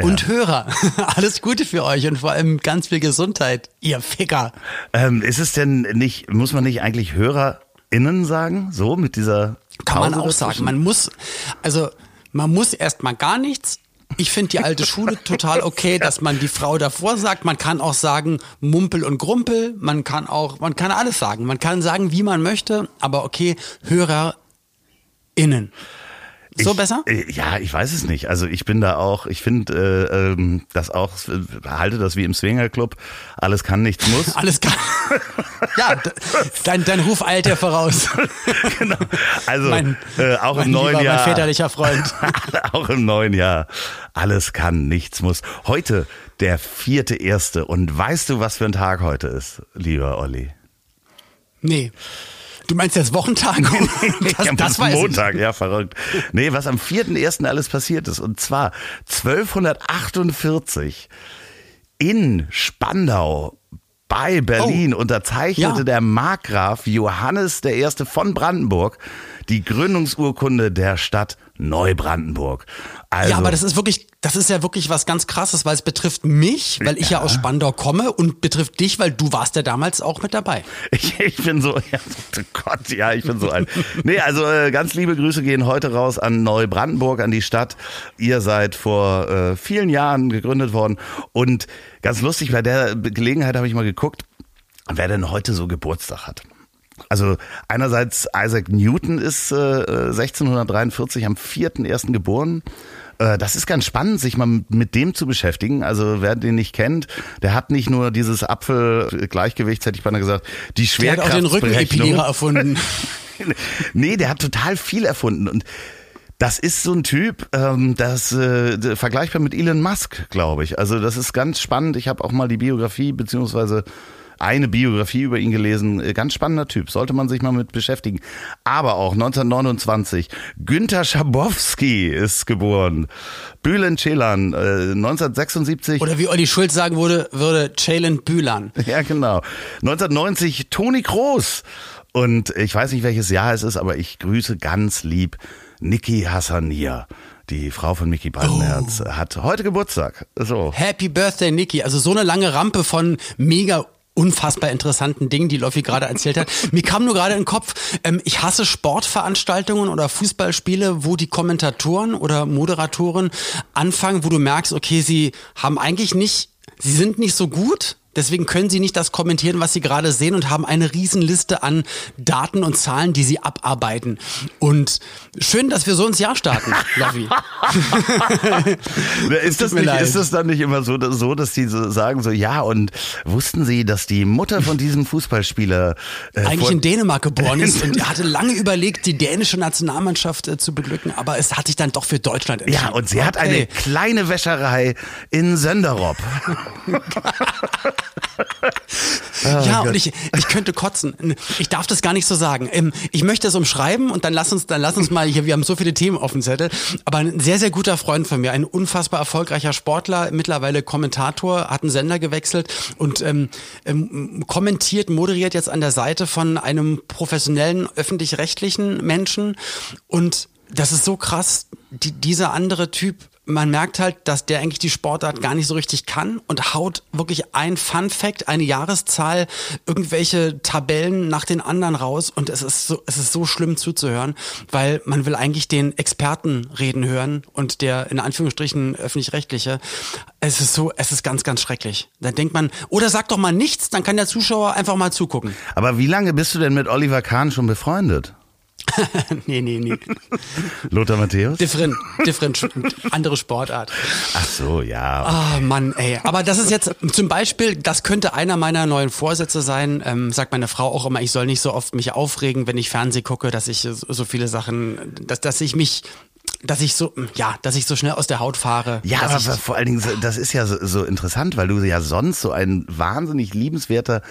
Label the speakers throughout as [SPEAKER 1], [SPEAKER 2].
[SPEAKER 1] Ja.
[SPEAKER 2] und Hörer. Alles Gute für euch und vor allem ganz viel Gesundheit, ihr Ficker.
[SPEAKER 1] ähm, ist es denn nicht, muss man nicht eigentlich HörerInnen sagen? So mit dieser
[SPEAKER 2] Kann man auch
[SPEAKER 1] dazwischen?
[SPEAKER 2] sagen. Man muss, also man muss erstmal gar nichts. Ich finde die alte Schule total okay, dass man die Frau davor sagt. Man kann auch sagen Mumpel und Grumpel. Man kann auch, man kann alles sagen. Man kann sagen, wie man möchte. Aber okay, HörerInnen. So
[SPEAKER 1] ich,
[SPEAKER 2] besser?
[SPEAKER 1] äh, Ja, ich weiß es nicht. Also ich bin da auch, ich finde äh, ähm, das auch, halte das wie im Swingerclub. Alles kann, nichts muss.
[SPEAKER 2] Alles klar. ja, dein, dein Ruf eilt ja voraus.
[SPEAKER 1] genau. Also
[SPEAKER 2] Mein-
[SPEAKER 1] äh, auch
[SPEAKER 2] mein
[SPEAKER 1] im neuen
[SPEAKER 2] lieber,
[SPEAKER 1] Jahr.
[SPEAKER 2] Mein väterlicher Freund.
[SPEAKER 1] auch im neuen Jahr. Alles kann, nichts muss. Heute der vierte erste. Und weißt du, was für ein Tag heute ist, lieber Olli?
[SPEAKER 2] Nee. Du meinst jetzt Wochentag? das,
[SPEAKER 1] Ja,
[SPEAKER 2] das weiß
[SPEAKER 1] Montag, ja, verrückt. Nee, was am 4.1. alles passiert ist. Und zwar 1248 in Spandau bei Berlin unterzeichnete
[SPEAKER 2] Oh. Ja.
[SPEAKER 1] der Markgraf Johannes I. von Brandenburg die Gründungsurkunde der Stadt Neubrandenburg. Also,
[SPEAKER 2] Ja, aber das ist wirklich, das ist ja wirklich was ganz krasses, weil es betrifft mich, weil ich ja aus Spandau komme und betrifft dich, weil du warst ja damals auch mit dabei.
[SPEAKER 1] Ich, ich bin so, ja, oh Gott, ja, ich bin so alt. Nee, also äh, ganz liebe Grüße gehen heute raus an Neubrandenburg, an die Stadt. Ihr seid vor äh, vielen Jahren gegründet worden. Und ganz lustig, bei der Gelegenheit habe ich mal geguckt, wer denn heute so Geburtstag hat. Also einerseits Isaac Newton ist äh, 1643 am 4.1. geboren. Äh, Das ist ganz spannend, sich mal mit- dem zu beschäftigen. Also wer den nicht kennt, der hat nicht nur dieses Apfelgleichgewicht, hätte ich beinahe gesagt, die
[SPEAKER 2] Der hat auch den. Rückenepilierer erfunden.
[SPEAKER 1] nee, der hat total viel erfunden und das ist so ein Typ, ähm, das äh, vergleichbar mit Elon Musk, glaube ich. Also das ist ganz spannend. Ich habe auch mal die Biografie beziehungsweise eine Biografie über ihn gelesen. Äh, Ganz spannender Typ, sollte man sich mal mit beschäftigen. Aber auch 1929, Günther Schabowski ist geboren. Bülent Ceylan, äh, 1976.
[SPEAKER 2] Oder wie Olli Schulz sagen würde, würde Jalen Bülan.
[SPEAKER 1] Ja, genau. 1990 Toni Kroos. Und ich weiß nicht, welches Jahr es ist, aber ich grüße ganz lieb Niki Hassania. Die Frau von Mickey Beisenherz hat heute Geburtstag. So.
[SPEAKER 2] Happy Birthday, Niki. Also so eine lange Rampe von mega unfassbar interessanten Dingen, die Loffi gerade erzählt hat. Mir kam nur gerade in den Kopf, ähm, ich hasse Sportveranstaltungen oder Fußballspiele, wo die Kommentatoren oder Moderatoren anfangen, wo du merkst, okay, sie haben eigentlich nicht, sie sind nicht so gut, Deswegen können sie nicht das kommentieren, was sie gerade sehen und haben eine Riesenliste an Daten und Zahlen, die sie abarbeiten. Und schön, dass wir so ins Jahr starten, Loffi.
[SPEAKER 1] ist, das nicht, ist das dann nicht immer so, dass- so, dass die so sagen so, ja, und wussten Sie, dass die Mutter von diesem Fußballspieler äh,
[SPEAKER 2] eigentlich in Dänemark geboren ist und hatte lange überlegt, die dänische Nationalmannschaft äh, zu beglücken, aber es hat sich dann doch für Deutschland entschieden.
[SPEAKER 1] Ja, und sie hat eine kleine Wäscherei in Sönderop.
[SPEAKER 2] ja, und ich, ich könnte kotzen. Ich darf das gar nicht so sagen. Ähm, Ich möchte es umschreiben und dann lass uns, dann lass uns mal hier, wir haben so viele Themen auf dem Zettel. Aber ein sehr, sehr guter Freund von mir, ein unfassbar erfolgreicher Sportler, mittlerweile Kommentator, hat einen Sender gewechselt und ähm, ähm, kommentiert, moderiert jetzt an der Seite von einem professionellen öffentlich-rechtlichen Menschen. Und das ist so krass, die, dieser andere Typ man merkt halt, dass der eigentlich die Sportart gar nicht so richtig kann und haut wirklich ein Fun Fact, eine Jahreszahl, irgendwelche Tabellen nach den anderen raus und es ist so, es ist so schlimm zuzuhören, weil man will eigentlich den Experten reden hören und der in Anführungsstrichen öffentlich-rechtliche. Es ist so, es ist ganz, ganz schrecklich. Dann denkt man, oder sag doch mal nichts, dann kann der Zuschauer einfach mal zugucken.
[SPEAKER 1] Aber wie lange bist du denn mit Oliver Kahn schon befreundet?
[SPEAKER 2] nee, nee, nee.
[SPEAKER 1] Lothar Matthäus?
[SPEAKER 2] Different, different, andere Sportart.
[SPEAKER 1] Ach so, ja.
[SPEAKER 2] Ah, Mann, ey. Aber das ist jetzt zum Beispiel, das könnte einer meiner neuen Vorsätze sein. Ähm, sagt meine Frau auch immer, ich soll nicht so oft mich aufregen, wenn ich Fernseh gucke, dass ich so viele Sachen, dass, dass ich mich dass ich so, ja, dass ich so schnell aus der Haut fahre.
[SPEAKER 1] Ja, aber vor allen Dingen, das ist ja so, so interessant, weil du ja sonst so ein wahnsinnig liebenswerter,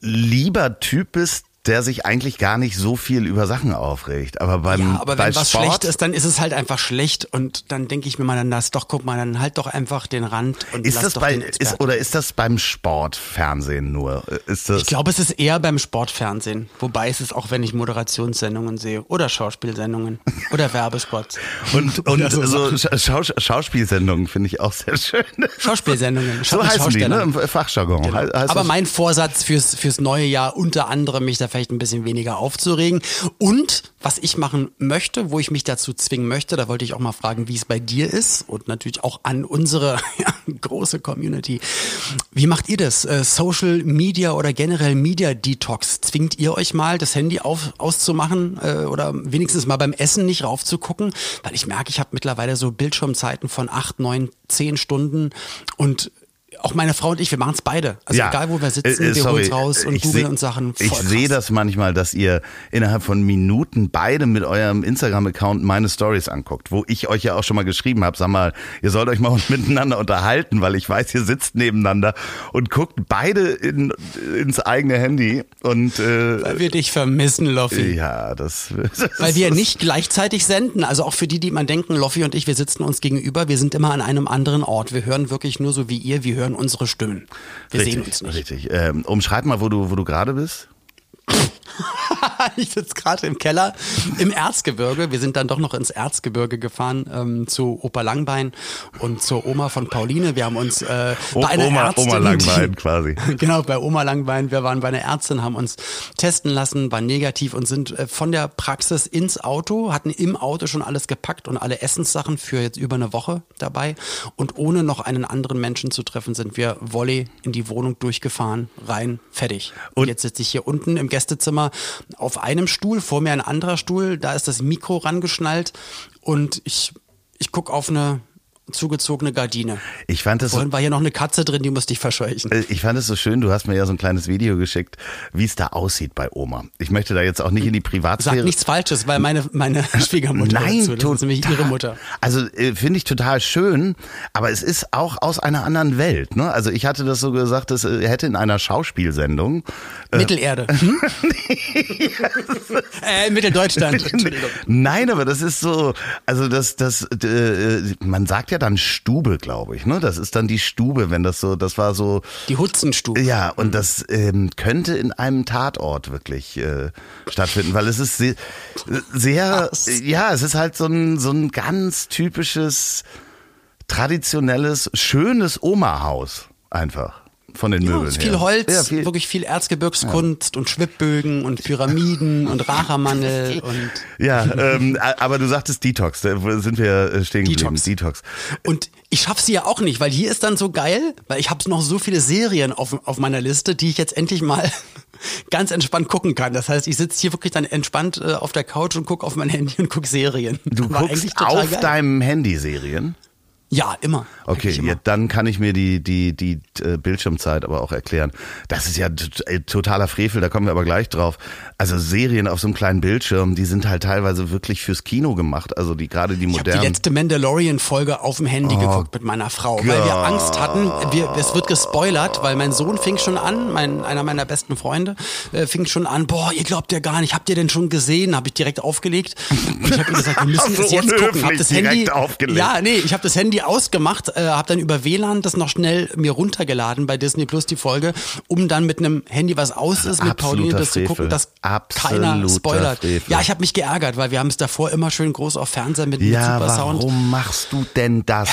[SPEAKER 1] lieber Typ bist, der sich eigentlich gar nicht so viel über Sachen aufregt. Aber beim
[SPEAKER 2] ja, aber
[SPEAKER 1] bei
[SPEAKER 2] wenn was
[SPEAKER 1] Sport,
[SPEAKER 2] schlecht ist, dann ist es halt einfach schlecht und dann denke ich mir mal dann das doch guck mal, dann halt doch einfach den Rand und
[SPEAKER 1] ist
[SPEAKER 2] lass
[SPEAKER 1] das
[SPEAKER 2] doch
[SPEAKER 1] bei
[SPEAKER 2] den
[SPEAKER 1] ist, oder ist das beim Sportfernsehen nur? Ist das
[SPEAKER 2] Ich glaube, es ist eher beim Sportfernsehen, wobei es ist auch, wenn ich Moderationssendungen sehe oder Schauspielsendungen oder Werbespots.
[SPEAKER 1] und und
[SPEAKER 2] so
[SPEAKER 1] so Schau Schauspielsendungen finde ich auch sehr schön.
[SPEAKER 2] Schauspielsendungen.
[SPEAKER 1] So
[SPEAKER 2] Schau-
[SPEAKER 1] heißen die, ne? Im Fachjargon.
[SPEAKER 2] Genau.
[SPEAKER 1] He- heißt
[SPEAKER 2] Aber mein Vorsatz fürs, fürs neue Jahr unter anderem, mich da vielleicht ein bisschen weniger aufzuregen. Und was ich machen möchte, wo ich mich dazu zwingen möchte, da wollte ich auch mal fragen, wie es bei dir ist und natürlich auch an unsere große Community. Wie macht ihr das? Äh, Social Media oder generell Media Detox? Zwingt ihr euch mal, das Handy auf, auszumachen äh, oder wenigstens mal beim Essen nicht raufzugucken? Weil ich merke, ich habe mittlerweile so Bildschirmzeiten von acht, neun, zehn Stunden und auch meine Frau und ich, wir machen es beide. Also egal, wo wir sitzen,
[SPEAKER 1] Äh, äh,
[SPEAKER 2] wir holen raus und googeln uns Sachen. Voll
[SPEAKER 1] Ich sehe das manchmal, dass ihr innerhalb von Minuten beide mit eurem Instagram-Account meine Stories anguckt, wo ich euch ja auch schon mal geschrieben habe, sag mal, ihr sollt euch mal miteinander unterhalten, weil ich weiß, ihr sitzt nebeneinander und guckt beide in, ins eigene Handy und äh,
[SPEAKER 2] Weil wir dich vermissen, Loffi.
[SPEAKER 1] ja, das, das
[SPEAKER 2] Weil wir nicht gleichzeitig senden. Also auch für die, die man denken, Loffi und ich, wir sitzen uns gegenüber, wir sind immer an einem anderen Ort. Wir hören wirklich nur so wie ihr, wir hören unsere Stimmen. Wir
[SPEAKER 1] richtig,
[SPEAKER 2] sehen uns nicht.
[SPEAKER 1] Richtig. Ähm, umschreib mal, wo du, wo du gerade bist.
[SPEAKER 2] ich sitze gerade im Keller im Erzgebirge. Wir sind dann doch noch ins Erzgebirge gefahren ähm, zu Opa Langbein und zur Oma von Pauline. Wir haben uns äh,
[SPEAKER 1] O-
[SPEAKER 2] bei einer
[SPEAKER 1] Oma,
[SPEAKER 2] Ärztin,
[SPEAKER 1] Oma Langbein quasi.
[SPEAKER 2] Genau, bei Oma Langbein. Wir waren bei einer Ärztin, haben uns testen lassen, waren negativ und sind äh, von der Praxis ins Auto, hatten im Auto schon alles gepackt und alle Essenssachen für jetzt über eine Woche dabei. Und ohne noch einen anderen Menschen zu treffen, sind wir Volley in die Wohnung durchgefahren, rein, fertig. Und
[SPEAKER 1] Und-
[SPEAKER 2] jetzt sitze ich hier unten im Gästezimmer auf einem Stuhl, vor mir ein anderer Stuhl, da ist das Mikro rangeschnallt und ich, ich gucke auf eine zugezogene Gardine.
[SPEAKER 1] Ich fand so,
[SPEAKER 2] Vorhin war hier noch eine Katze drin, die musste ich verscheuchen.
[SPEAKER 1] Äh, Ich fand es so schön, du hast mir ja so ein kleines Video geschickt, wie es da aussieht bei Oma. Ich möchte da jetzt auch nicht in die
[SPEAKER 2] Sag
[SPEAKER 1] Privatsphäre.
[SPEAKER 2] nichts Falsches, weil meine, meine Schwiegermutter
[SPEAKER 1] Nein,
[SPEAKER 2] dazu, das ist nämlich ihre Mutter.
[SPEAKER 1] Also äh, finde ich total schön, aber es ist auch aus einer anderen Welt. Ne? Also ich hatte das so gesagt, dass er hätte in einer Schauspielsendung
[SPEAKER 2] Mittelerde. Hm? äh, Mitteldeutschland.
[SPEAKER 1] Nein, aber das ist so, also das, das, äh, man sagt ja dann Stube, glaube ich, ne? Das ist dann die Stube, wenn das so, das war so,
[SPEAKER 2] Die Hutzenstube.
[SPEAKER 1] ja, und das ähm, könnte in einem Tatort wirklich äh, stattfinden, weil es ist sehr, sehr ja, es ist halt so ein, so ein ganz typisches, traditionelles, schönes Oma-Haus einfach von den
[SPEAKER 2] Ja,
[SPEAKER 1] Möbeln
[SPEAKER 2] es ist viel
[SPEAKER 1] her.
[SPEAKER 2] Holz,
[SPEAKER 1] Ja, viel,
[SPEAKER 2] wirklich viel Erzgebirgskunst und Schwibbögen und Pyramiden und Rachermandel und
[SPEAKER 1] ja ähm, aber du sagtest Detox, da sind wir äh, stehen geblieben.
[SPEAKER 2] Detox.
[SPEAKER 1] Detox.
[SPEAKER 2] Und ich schaff sie ja auch nicht, weil hier ist dann so geil, weil ich habe noch so viele Serien auf, auf meiner Liste, die ich jetzt endlich mal ganz entspannt gucken kann. Das heißt, ich sitze hier wirklich dann entspannt äh, auf der Couch und gucke auf mein Handy und gucke Serien.
[SPEAKER 1] Du
[SPEAKER 2] War
[SPEAKER 1] guckst auf
[SPEAKER 2] geil.
[SPEAKER 1] deinem Handy Serien?
[SPEAKER 2] Ja, immer.
[SPEAKER 1] Okay,
[SPEAKER 2] immer.
[SPEAKER 1] ja, dann kann ich mir die, die, die äh, Bildschirmzeit aber auch erklären. Das ist ja äh, totaler Frevel, da kommen wir aber gleich drauf. Also Serien auf so einem kleinen Bildschirm, die sind halt teilweise wirklich fürs Kino gemacht. Also die gerade die
[SPEAKER 2] Ich habe die
[SPEAKER 1] modernen.
[SPEAKER 2] letzte Mandalorian-Folge auf dem Handy geguckt mit meiner Frau, weil wir Angst hatten. Wir, es wird gespoilert, weil mein Sohn fing schon an, mein, einer meiner besten Freunde, äh, fing schon an, boah, ihr glaubt ja gar nicht, habt ihr denn schon gesehen? Habe ich direkt aufgelegt. Und ich habe ihm gesagt, wir müssen
[SPEAKER 1] So
[SPEAKER 2] es jetzt gucken. Hab das
[SPEAKER 1] direkt
[SPEAKER 2] Handy,
[SPEAKER 1] aufgelegt.
[SPEAKER 2] Ja, nee, ich habe das Handy Handy ausgemacht, äh, habe dann über WLAN das noch schnell mir runtergeladen bei Disney Plus die Folge, um dann mit einem Handy, was aus ist, mit Pauline das zu gucken, dass
[SPEAKER 1] Absoluter
[SPEAKER 2] keiner spoilert.
[SPEAKER 1] Frevel.
[SPEAKER 2] Ja, ich habe mich geärgert, weil wir haben es davor immer schön groß auf Fernseher mit, mit
[SPEAKER 1] Ja,
[SPEAKER 2] super Sound.
[SPEAKER 1] warum machst du denn das?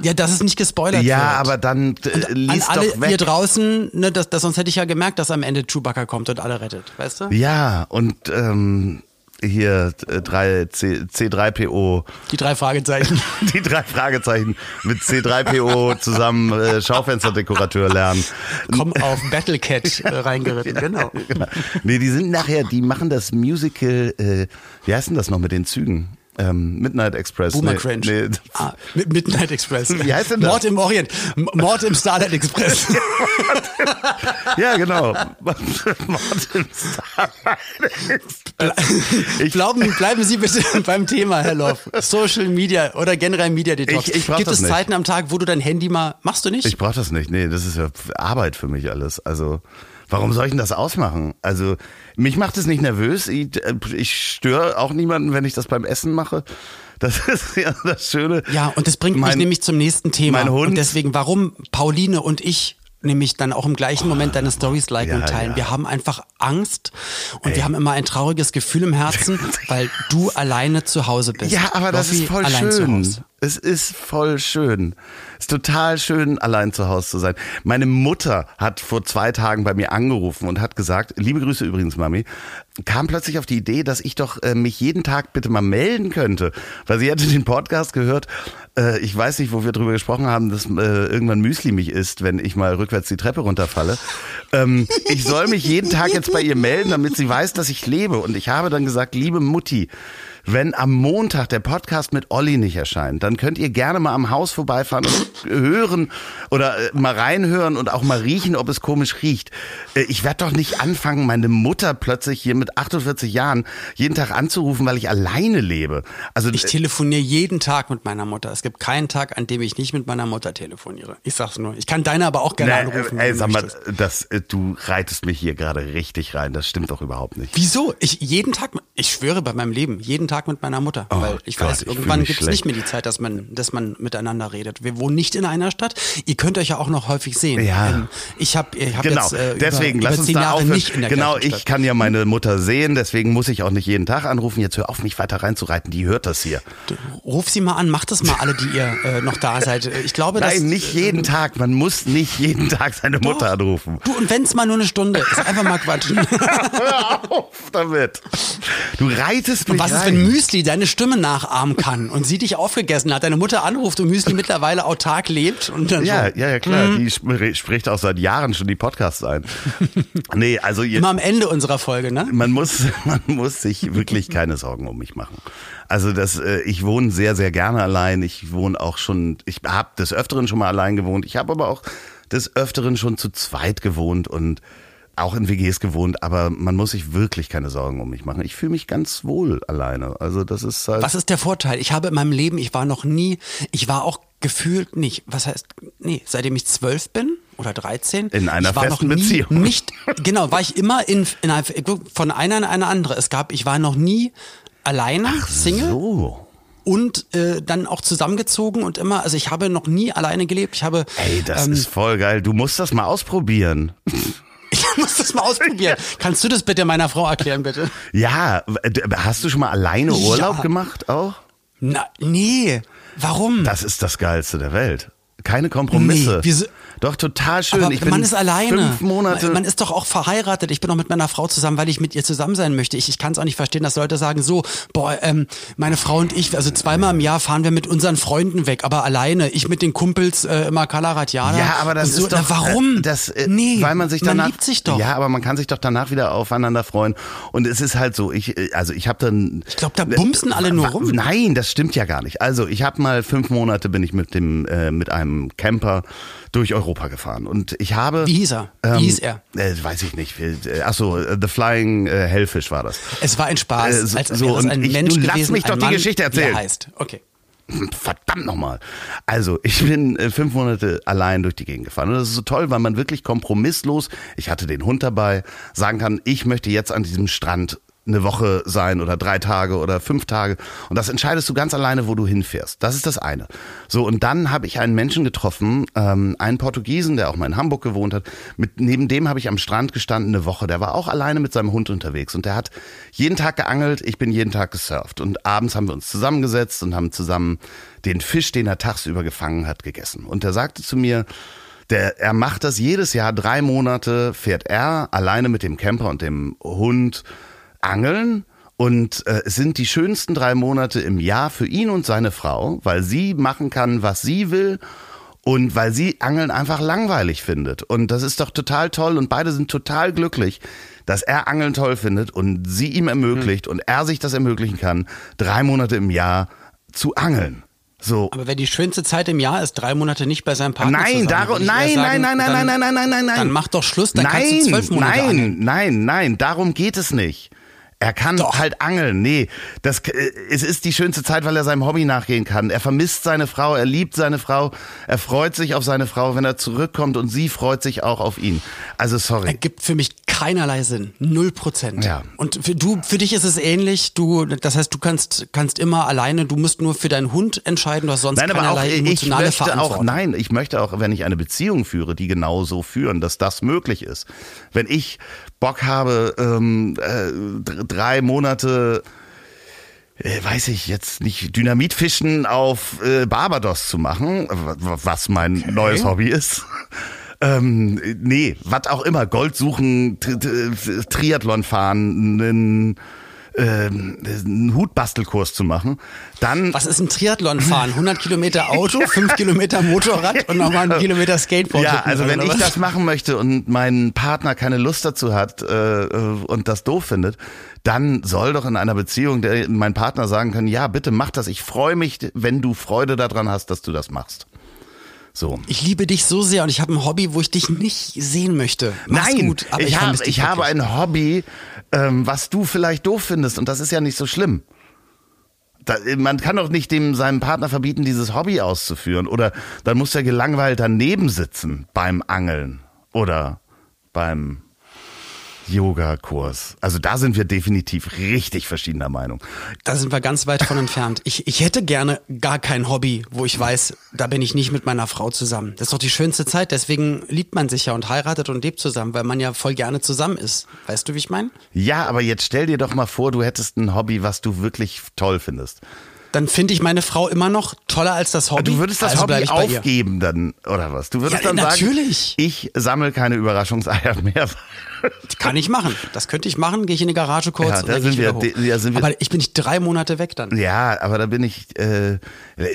[SPEAKER 2] Ja, dass es nicht gespoilert
[SPEAKER 1] Ja,
[SPEAKER 2] wird.
[SPEAKER 1] aber dann äh,
[SPEAKER 2] An alle
[SPEAKER 1] doch weg.
[SPEAKER 2] hier draußen, ne, das, das, sonst hätte ich ja gemerkt, dass am Ende Chewbacca kommt und alle rettet, weißt du?
[SPEAKER 1] Ja, und ähm, hier äh, drei C, C3PO,
[SPEAKER 2] Die drei Fragezeichen.
[SPEAKER 1] die drei Fragezeichen mit C3PO zusammen äh, Schaufensterdekorateur lernen.
[SPEAKER 2] Komm auf Battlecat äh, reingeritten, genau.
[SPEAKER 1] Genau. Nee, die sind nachher, die machen das Musical, äh, wie heißt denn das noch mit den Zügen? Ähm, Midnight Express.
[SPEAKER 2] Boomer
[SPEAKER 1] nee,
[SPEAKER 2] Cringe.
[SPEAKER 1] Nee,
[SPEAKER 2] Ah, Midnight Express.
[SPEAKER 1] Wie heißt denn das?
[SPEAKER 2] Mord im Orient. Mord im Starlight Express.
[SPEAKER 1] ja, genau. Martin Ich-
[SPEAKER 2] Glauben, bleiben Sie bitte beim Thema, Herr Loff. Social Media oder generell Media Detox.
[SPEAKER 1] Ich- ich
[SPEAKER 2] Gibt es
[SPEAKER 1] nicht.
[SPEAKER 2] Zeiten am Tag, wo du dein Handy mal, machst du nicht?
[SPEAKER 1] Ich brauche das nicht. Nee, das ist ja Arbeit für mich alles. Also, warum soll ich denn das ausmachen? Also, mich macht es nicht nervös. Ich, äh, ich störe auch niemanden, wenn ich das beim Essen mache. Das ist ja das Schöne.
[SPEAKER 2] ja, und das bringt mich
[SPEAKER 1] Mein-
[SPEAKER 2] nämlich zum nächsten Thema.
[SPEAKER 1] mein Hund-
[SPEAKER 2] Und deswegen, warum Pauline und ich nämlich dann auch im gleichen Moment deine Stories liken
[SPEAKER 1] ja,
[SPEAKER 2] und teilen.
[SPEAKER 1] ja.
[SPEAKER 2] Wir haben einfach Angst und wir haben immer ein trauriges Gefühl im Herzen, weil du alleine zu Hause bist.
[SPEAKER 1] Ja, aber das
[SPEAKER 2] Loffi
[SPEAKER 1] ist voll schön. Es ist voll schön. Es ist total schön, allein zu Hause zu sein. Meine Mutter hat vor zwei Tagen bei mir angerufen und hat gesagt, liebe Grüße übrigens, Mami, kam plötzlich auf die Idee, dass ich doch äh, mich jeden Tag bitte mal melden könnte, weil sie hatte den Podcast gehört. Äh, ich weiß nicht, wo wir drüber gesprochen haben, dass äh, irgendwann Müsli mich isst, wenn ich mal rückwärts die Treppe runterfalle. Ähm, ich soll mich jeden Tag jetzt bei ihr melden, damit sie weiß, dass ich lebe. Und ich habe dann gesagt, liebe Mutti, wenn am Montag der Podcast mit Olli nicht erscheint, dann könnt ihr gerne mal am Haus vorbeifahren und hören oder äh, mal reinhören und auch mal riechen, ob es komisch riecht. Äh, Ich werde doch nicht anfangen, meine Mutter plötzlich hier mit 48 Jahren jeden Tag anzurufen, weil ich alleine lebe. Also
[SPEAKER 2] Ich telefoniere jeden Tag mit meiner Mutter. Es gibt keinen Tag, an dem ich nicht mit meiner Mutter telefoniere. Ich sag's nur. Ich kann deine aber auch gerne
[SPEAKER 1] Nee,
[SPEAKER 2] anrufen.
[SPEAKER 1] ey, sag mal, das, äh, du reitest mich hier gerade richtig rein. Das stimmt doch überhaupt nicht.
[SPEAKER 2] Wieso? Ich jeden Tag, ich schwöre bei meinem Leben, jeden Tag mit meiner Mutter. weil ich
[SPEAKER 1] Gott,
[SPEAKER 2] weiß, irgendwann gibt's
[SPEAKER 1] schlecht.
[SPEAKER 2] nicht mehr die Zeit, dass man, dass man miteinander redet. Wir wohnen nicht in einer Stadt. Ihr könnt euch ja auch noch häufig sehen.
[SPEAKER 1] Ja.
[SPEAKER 2] Ähm, ich habe ich hab
[SPEAKER 1] Genau,
[SPEAKER 2] jetzt äh,
[SPEAKER 1] deswegen
[SPEAKER 2] über,
[SPEAKER 1] lass
[SPEAKER 2] über
[SPEAKER 1] uns da
[SPEAKER 2] Jahre nicht in der
[SPEAKER 1] Genau, ich
[SPEAKER 2] Stadt.
[SPEAKER 1] kann ja meine Mutter sehen, deswegen muss ich auch nicht jeden Tag anrufen. Jetzt hör auf, mich weiter reinzureiten. Die hört das hier.
[SPEAKER 2] Ruf sie mal an, macht das mal alle, die ihr äh, noch da seid. Ich glaube, dass
[SPEAKER 1] Nein, nicht jeden Tag. Man muss nicht jeden Tag seine Mutter anrufen.
[SPEAKER 2] Du, und wenn's mal nur eine Stunde ist, einfach mal quatschen.
[SPEAKER 1] Hör auf damit. Du reitest mich
[SPEAKER 2] Was ist,
[SPEAKER 1] rein.
[SPEAKER 2] wenn Müsli deine Stimme nachahmen kann und sie dich aufgegessen hat, deine Mutter anruft und Müsli mittlerweile autark lebt und dann
[SPEAKER 1] ja,
[SPEAKER 2] so,
[SPEAKER 1] ja, ja, klar. Die sp spricht auch seit Jahren schon die Podcasts ein. nee, also ihr,
[SPEAKER 2] immer am Ende unserer Folge, ne?
[SPEAKER 1] man muss, man muss sich wirklich keine Sorgen um mich machen. Also das, äh, ich wohne sehr, sehr gerne allein. Ich wohne auch schon, ich habe des Öfteren schon mal allein gewohnt. Ich habe aber auch des Öfteren schon zu zweit gewohnt und auch in WGs gewohnt. Aber man muss sich wirklich keine Sorgen um mich machen. Ich fühle mich ganz wohl alleine. Also das ist halt.
[SPEAKER 2] Was ist der Vorteil? Ich habe in meinem Leben, ich war noch nie, ich war auch gefühlt nicht, was heißt, nee, seitdem ich zwölf bin oder 13.
[SPEAKER 1] In einer
[SPEAKER 2] ich war
[SPEAKER 1] festen
[SPEAKER 2] noch nie
[SPEAKER 1] Beziehung.
[SPEAKER 2] Nicht, genau, war ich immer in, in einer, von einer in eine andere. Es gab, ich war noch nie alleine, Single.
[SPEAKER 1] So.
[SPEAKER 2] und äh, dann auch zusammengezogen und immer, also ich habe noch nie alleine gelebt. Ich habe,
[SPEAKER 1] Ey, das
[SPEAKER 2] ähm,
[SPEAKER 1] ist voll geil. Du musst das mal ausprobieren.
[SPEAKER 2] muss das mal ausprobieren. Kannst du das bitte meiner Frau erklären, bitte?
[SPEAKER 1] Ja, hast du schon mal alleine Urlaub
[SPEAKER 2] Ja.
[SPEAKER 1] gemacht auch?
[SPEAKER 2] Na, nee. Warum?
[SPEAKER 1] Das ist das Geilste der Welt. Keine Kompromisse.
[SPEAKER 2] Nee,
[SPEAKER 1] Doch total schön.
[SPEAKER 2] Aber
[SPEAKER 1] ich bin
[SPEAKER 2] man ist alleine.
[SPEAKER 1] Fünf Monate.
[SPEAKER 2] Man, man ist doch auch verheiratet. Ich bin auch mit meiner Frau zusammen, weil ich mit ihr zusammen sein möchte. Ich, ich kann es auch nicht verstehen, dass Leute sagen, so, boah, ähm, meine Frau und ich, also zweimal im Jahr fahren wir mit unseren Freunden weg, aber alleine. Ich mit den Kumpels äh, immer Kalaratjana.
[SPEAKER 1] ja, aber das
[SPEAKER 2] so.
[SPEAKER 1] ist doch.
[SPEAKER 2] Na, warum?
[SPEAKER 1] äh, Das, äh,
[SPEAKER 2] nee,
[SPEAKER 1] weil man sich danach.
[SPEAKER 2] Man liebt sich doch.
[SPEAKER 1] Ja, aber man kann sich doch danach wieder aufeinander freuen. Und es ist halt so, ich, äh, also ich habe dann.
[SPEAKER 2] Ich glaub, da bumsen alle nur rum.
[SPEAKER 1] Nein, das stimmt ja gar nicht. Also ich habe mal fünf Monate bin ich mit dem äh, mit einem Camper durch Europa gefahren und ich habe.
[SPEAKER 2] Wie hieß er? Wie
[SPEAKER 1] Ähm,
[SPEAKER 2] hieß er?
[SPEAKER 1] Äh, weiß ich nicht. Äh, Achso, äh, The Flying äh, Hellfish war das.
[SPEAKER 2] Es war ein Spaß,
[SPEAKER 1] Äh, so-
[SPEAKER 2] als
[SPEAKER 1] so, und
[SPEAKER 2] ein
[SPEAKER 1] ich-
[SPEAKER 2] Mensch
[SPEAKER 1] du lass
[SPEAKER 2] gewesen,
[SPEAKER 1] mich doch
[SPEAKER 2] ein
[SPEAKER 1] die
[SPEAKER 2] Mann,
[SPEAKER 1] Geschichte
[SPEAKER 2] wie er
[SPEAKER 1] erzählen.
[SPEAKER 2] heißt. Okay.
[SPEAKER 1] Verdammt nochmal. Also, ich bin äh, fünf Monate allein durch die Gegend gefahren. Und das ist so toll, weil man wirklich kompromisslos, ich hatte den Hund dabei, sagen kann, ich möchte jetzt an diesem Strand eine Woche sein oder drei Tage oder fünf Tage. Und das entscheidest du ganz alleine, wo du hinfährst. Das ist das eine. So, und dann habe ich einen Menschen getroffen, ähm, einen Portugiesen, der auch mal in Hamburg gewohnt hat. Mit, neben dem habe ich am Strand gestanden eine Woche. Der war auch alleine mit seinem Hund unterwegs. Und der hat jeden Tag geangelt, ich bin jeden Tag gesurft. Und abends haben wir uns zusammengesetzt und haben zusammen den Fisch, den er tagsüber gefangen hat, gegessen. Und er sagte zu mir, der, er macht das jedes Jahr, drei Monate fährt er alleine mit dem Camper und dem Hund angeln und äh, es sind die schönsten drei Monate im Jahr für ihn und seine Frau, weil sie machen kann, was sie will und weil sie Angeln einfach langweilig findet. Und das ist doch total toll und beide sind total glücklich, dass er Angeln toll findet und sie ihm ermöglicht mhm. und er sich das ermöglichen kann, drei Monate im Jahr zu angeln. So.
[SPEAKER 2] Aber wenn die schönste Zeit im Jahr ist, drei Monate nicht bei seinem Partner
[SPEAKER 1] nein,
[SPEAKER 2] zu sein,
[SPEAKER 1] darum, nein, sagen, nein, nein, nein,
[SPEAKER 2] dann,
[SPEAKER 1] nein, nein, nein, nein, nein,
[SPEAKER 2] Dann mach doch Schluss, dann
[SPEAKER 1] nein,
[SPEAKER 2] kannst du zwölf Monate
[SPEAKER 1] Nein,
[SPEAKER 2] angeln.
[SPEAKER 1] nein, nein, darum geht es nicht. Er kann Doch. halt angeln. Nee, das, äh, es ist die schönste Zeit, weil er seinem Hobby nachgehen kann. Er vermisst seine Frau, er liebt seine Frau, er freut sich auf seine Frau, wenn er zurückkommt und sie freut sich auch auf ihn. Also sorry.
[SPEAKER 2] Er gibt für mich keinerlei Sinn. Null Prozent.
[SPEAKER 1] Ja.
[SPEAKER 2] Und für, du, für dich ist es ähnlich. Du, das heißt, du kannst, kannst immer alleine, du musst nur für deinen Hund entscheiden, du hast sonst
[SPEAKER 1] nein, aber
[SPEAKER 2] keinerlei
[SPEAKER 1] auch,
[SPEAKER 2] emotionale
[SPEAKER 1] ich möchte
[SPEAKER 2] Verantwortung.
[SPEAKER 1] Auch, nein, ich möchte auch, wenn ich eine Beziehung führe, die genau so führen, dass das möglich ist. Wenn ich Bock habe, ähm, äh, drei Monate äh, weiß ich jetzt nicht, Dynamitfischen auf äh, Barbados zu machen, was mein okay. neues Hobby ist. Ähm, nee, was auch immer, Gold suchen, Triathlon fahren, einen, äh, einen Hutbastelkurs zu machen, dann...
[SPEAKER 2] Was ist ein Triathlon fahren? 100 Kilometer Auto, 5 Kilometer Motorrad und nochmal einen Kilometer Skateboard?
[SPEAKER 1] Ja, also wenn ich das machen möchte und mein Partner keine Lust dazu hat äh, und das doof findet, dann soll doch in einer Beziehung der, mein Partner sagen können, ja, bitte mach das, ich freue mich, wenn du Freude daran hast, dass du das machst. So.
[SPEAKER 2] Ich liebe dich so sehr und ich habe ein Hobby, wo ich dich nicht sehen möchte. Mach's
[SPEAKER 1] Nein,
[SPEAKER 2] gut,
[SPEAKER 1] ich,
[SPEAKER 2] ich,
[SPEAKER 1] hab, ich habe ein Hobby, ähm, was du vielleicht doof findest und das ist ja nicht so schlimm. Da, man kann doch nicht dem seinem Partner verbieten, dieses Hobby auszuführen. Oder dann muss er gelangweilt daneben sitzen beim Angeln oder beim Yoga-Kurs. Also da sind wir definitiv richtig verschiedener Meinung.
[SPEAKER 2] Da sind wir ganz weit von entfernt. Ich, ich hätte gerne gar kein Hobby, wo ich weiß, da bin ich nicht mit meiner Frau zusammen. Das ist doch die schönste Zeit. Deswegen liebt man sich ja und heiratet und lebt zusammen, weil man ja voll gerne zusammen ist. Weißt du, wie ich meine?
[SPEAKER 1] Ja, aber jetzt stell dir doch mal vor, du hättest ein Hobby, was du wirklich toll findest
[SPEAKER 2] dann finde ich meine Frau immer noch toller als das Hobby.
[SPEAKER 1] Du würdest das also Hobby aufgeben dann, oder was? Du würdest ja, dann
[SPEAKER 2] natürlich.
[SPEAKER 1] sagen, ich sammle keine Überraschungseier mehr.
[SPEAKER 2] Kann ich machen. Das könnte ich machen. Gehe ich in die Garage kurz ja, und dann sind wir. Ja, sind wir, aber ich bin nicht drei Monate weg dann.
[SPEAKER 1] Ja, aber da bin ich, äh,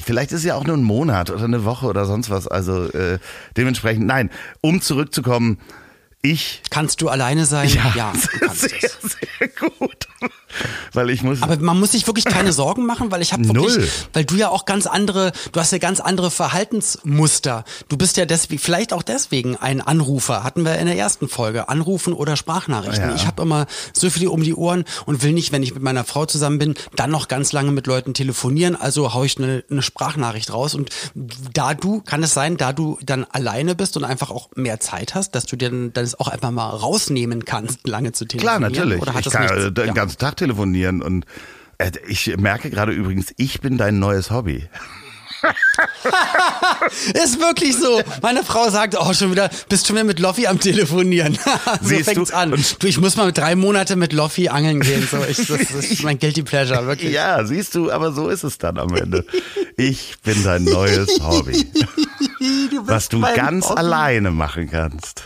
[SPEAKER 1] vielleicht ist es ja auch nur ein Monat oder eine Woche oder sonst was. Also äh, dementsprechend, nein, um zurückzukommen, ich.
[SPEAKER 2] Kannst du alleine sein? Ja,
[SPEAKER 1] ja sehr, sehr gut. Weil ich muss.
[SPEAKER 2] Aber man muss sich wirklich keine Sorgen machen, weil ich habe wirklich, Null. weil du ja auch ganz andere, du hast ja ganz andere Verhaltensmuster. Du bist ja deswegen, vielleicht auch deswegen ein Anrufer. Hatten wir in der ersten Folge Anrufen oder Sprachnachrichten. Ja. Ich habe immer so viel um die Ohren und will nicht, wenn ich mit meiner Frau zusammen bin, dann noch ganz lange mit Leuten telefonieren. Also hau ich eine, eine Sprachnachricht raus und da du kann es sein, da du dann alleine bist und einfach auch mehr Zeit hast, dass du dir dann, dann es auch einfach mal rausnehmen kannst, lange zu telefonieren.
[SPEAKER 1] Klar, natürlich.
[SPEAKER 2] Oder hat
[SPEAKER 1] ich
[SPEAKER 2] das
[SPEAKER 1] kann
[SPEAKER 2] nichts,
[SPEAKER 1] den ja. Ganzen Tag telefonieren und äh, ich merke gerade übrigens, ich bin dein neues Hobby.
[SPEAKER 2] ist wirklich so. Meine Frau sagt, oh, schon wieder, bist schon wieder mit Loffi am Telefonieren. so Siehst fängt's du? an. Du, ich muss mal drei Monate mit Loffi angeln gehen. So, ich, das, das ist mein Guilty Pleasure, wirklich.
[SPEAKER 1] Ja, siehst du, aber so ist es dann am Ende. Ich bin dein neues Hobby. Du was du ganz Hobby. alleine machen kannst.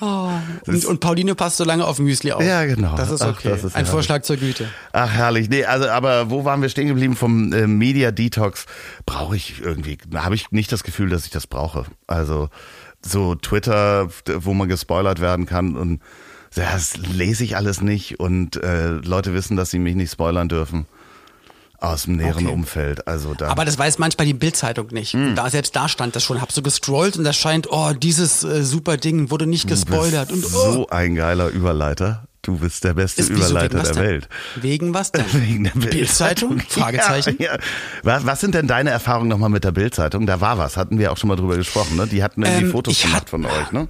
[SPEAKER 2] Oh. Und, und, Pauline passt so lange auf Müsli auf.
[SPEAKER 1] Ja, genau.
[SPEAKER 2] Das ist okay. Ach, das ist Ein Vorschlag zur Güte.
[SPEAKER 1] Ach, herrlich. Nee, also, aber wo waren wir stehen geblieben vom äh, Media Detox? Brauche ich irgendwie, habe ich nicht das Gefühl, dass ich das brauche. Also, so Twitter, wo man gespoilert werden kann und das lese ich alles nicht und äh, Leute wissen, dass sie mich nicht spoilern dürfen aus dem näheren okay. Umfeld. Also da.
[SPEAKER 2] Aber das weiß manchmal die Bildzeitung nicht. Mm. Da selbst da stand das schon. Hab so gescrollt und da scheint, oh, dieses äh, super Ding wurde nicht gespoilert.
[SPEAKER 1] Du
[SPEAKER 2] bist
[SPEAKER 1] und, oh. so ein geiler Überleiter. Du bist der beste Ist, Überleiter der
[SPEAKER 2] denn?
[SPEAKER 1] Welt.
[SPEAKER 2] Wegen was denn?
[SPEAKER 1] Wegen der
[SPEAKER 2] Bildzeitung? Fragezeichen.
[SPEAKER 1] Ja, ja. Was, was, sind denn deine Erfahrungen nochmal mit der Bildzeitung? Da war was, hatten wir auch schon mal drüber gesprochen, ne? Die hatten irgendwie ähm, Fotos gemacht von euch, ne?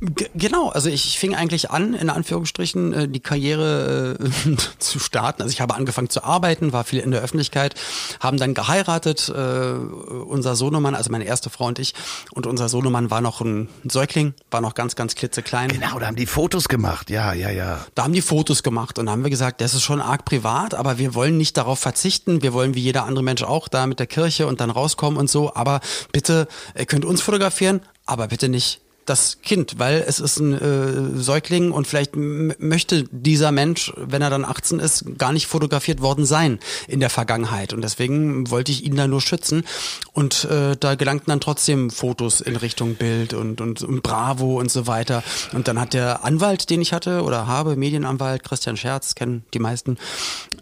[SPEAKER 2] G genau, also ich fing eigentlich an, in Anführungsstrichen, äh, die Karriere äh, zu starten. Also ich habe angefangen zu arbeiten, war viel in der Öffentlichkeit, haben dann geheiratet. Äh, unser Sohnemann, also meine erste Frau und ich, und unser Sohnemann war noch ein Säugling, war noch ganz, ganz klitzeklein.
[SPEAKER 1] Genau, da haben die Fotos gemacht, ja, ja, ja.
[SPEAKER 2] Da haben die Fotos gemacht und da haben wir gesagt, das ist schon arg privat, aber wir wollen nicht darauf verzichten. Wir wollen wie jeder andere Mensch auch da mit der Kirche und dann rauskommen und so. Aber bitte, ihr könnt uns fotografieren, aber bitte nicht das Kind, weil es ist ein äh, Säugling und vielleicht möchte dieser Mensch, wenn er dann 18 ist, gar nicht fotografiert worden sein in der Vergangenheit. Und deswegen wollte ich ihn da nur schützen. Und äh, da gelangten dann trotzdem Fotos in Richtung Bild und, und, und Bravo und so weiter. Und dann hat der Anwalt, den ich hatte oder habe, Medienanwalt Christian Scherz, kennen die meisten,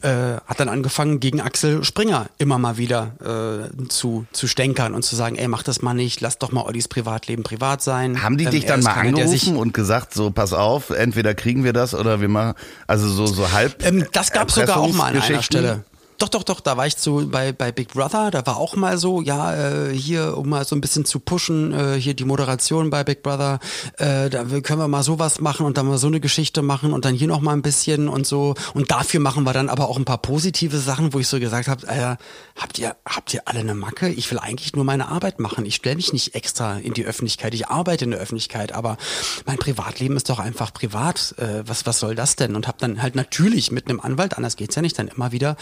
[SPEAKER 2] äh, hat dann angefangen, gegen Axel Springer immer mal wieder äh, zu, zu stänkern und zu sagen, ey, mach das mal nicht, lass doch mal Ollis Privatleben privat sein.
[SPEAKER 1] Haben die ähm, dich dann mal angerufen und gesagt, so pass auf, entweder kriegen wir das oder wir machen, also so, so halb.
[SPEAKER 2] Ähm, das gab sogar auch mal an einer Stelle. Doch, doch, doch, da war ich zu bei, bei Big Brother, da war auch mal so, ja, äh, hier, um mal so ein bisschen zu pushen, äh, hier die Moderation bei Big Brother, äh, da können wir mal sowas machen und dann mal so eine Geschichte machen und dann hier noch mal ein bisschen und so. Und dafür machen wir dann aber auch ein paar positive Sachen, wo ich so gesagt habe, äh, habt ihr, habt ihr alle eine Macke? Ich will eigentlich nur meine Arbeit machen. Ich stelle mich nicht extra in die Öffentlichkeit. Ich arbeite in der Öffentlichkeit, aber mein Privatleben ist doch einfach privat. Äh, was, was soll das denn? Und habe dann halt natürlich mit einem Anwalt, anders geht's ja nicht, dann immer wieder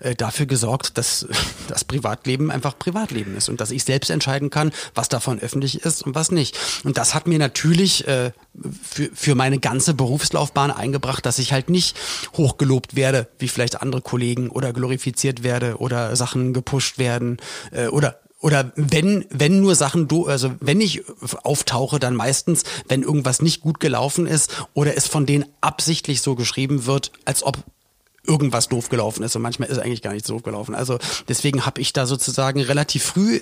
[SPEAKER 2] äh, dafür gesorgt, dass das Privatleben einfach Privatleben ist und dass ich selbst entscheiden kann, was davon öffentlich ist und was nicht. Und das hat mir natürlich äh, für, für meine ganze Berufslaufbahn eingebracht, dass ich halt nicht hochgelobt werde, wie vielleicht andere Kollegen oder glorifiziert werde oder Sachen gepusht werden äh, oder oder wenn wenn nur Sachen do also wenn ich auftauche dann meistens wenn irgendwas nicht gut gelaufen ist oder es von denen absichtlich so geschrieben wird als ob irgendwas doof gelaufen ist und manchmal ist eigentlich gar nichts doof gelaufen. Also deswegen habe ich da sozusagen relativ früh äh,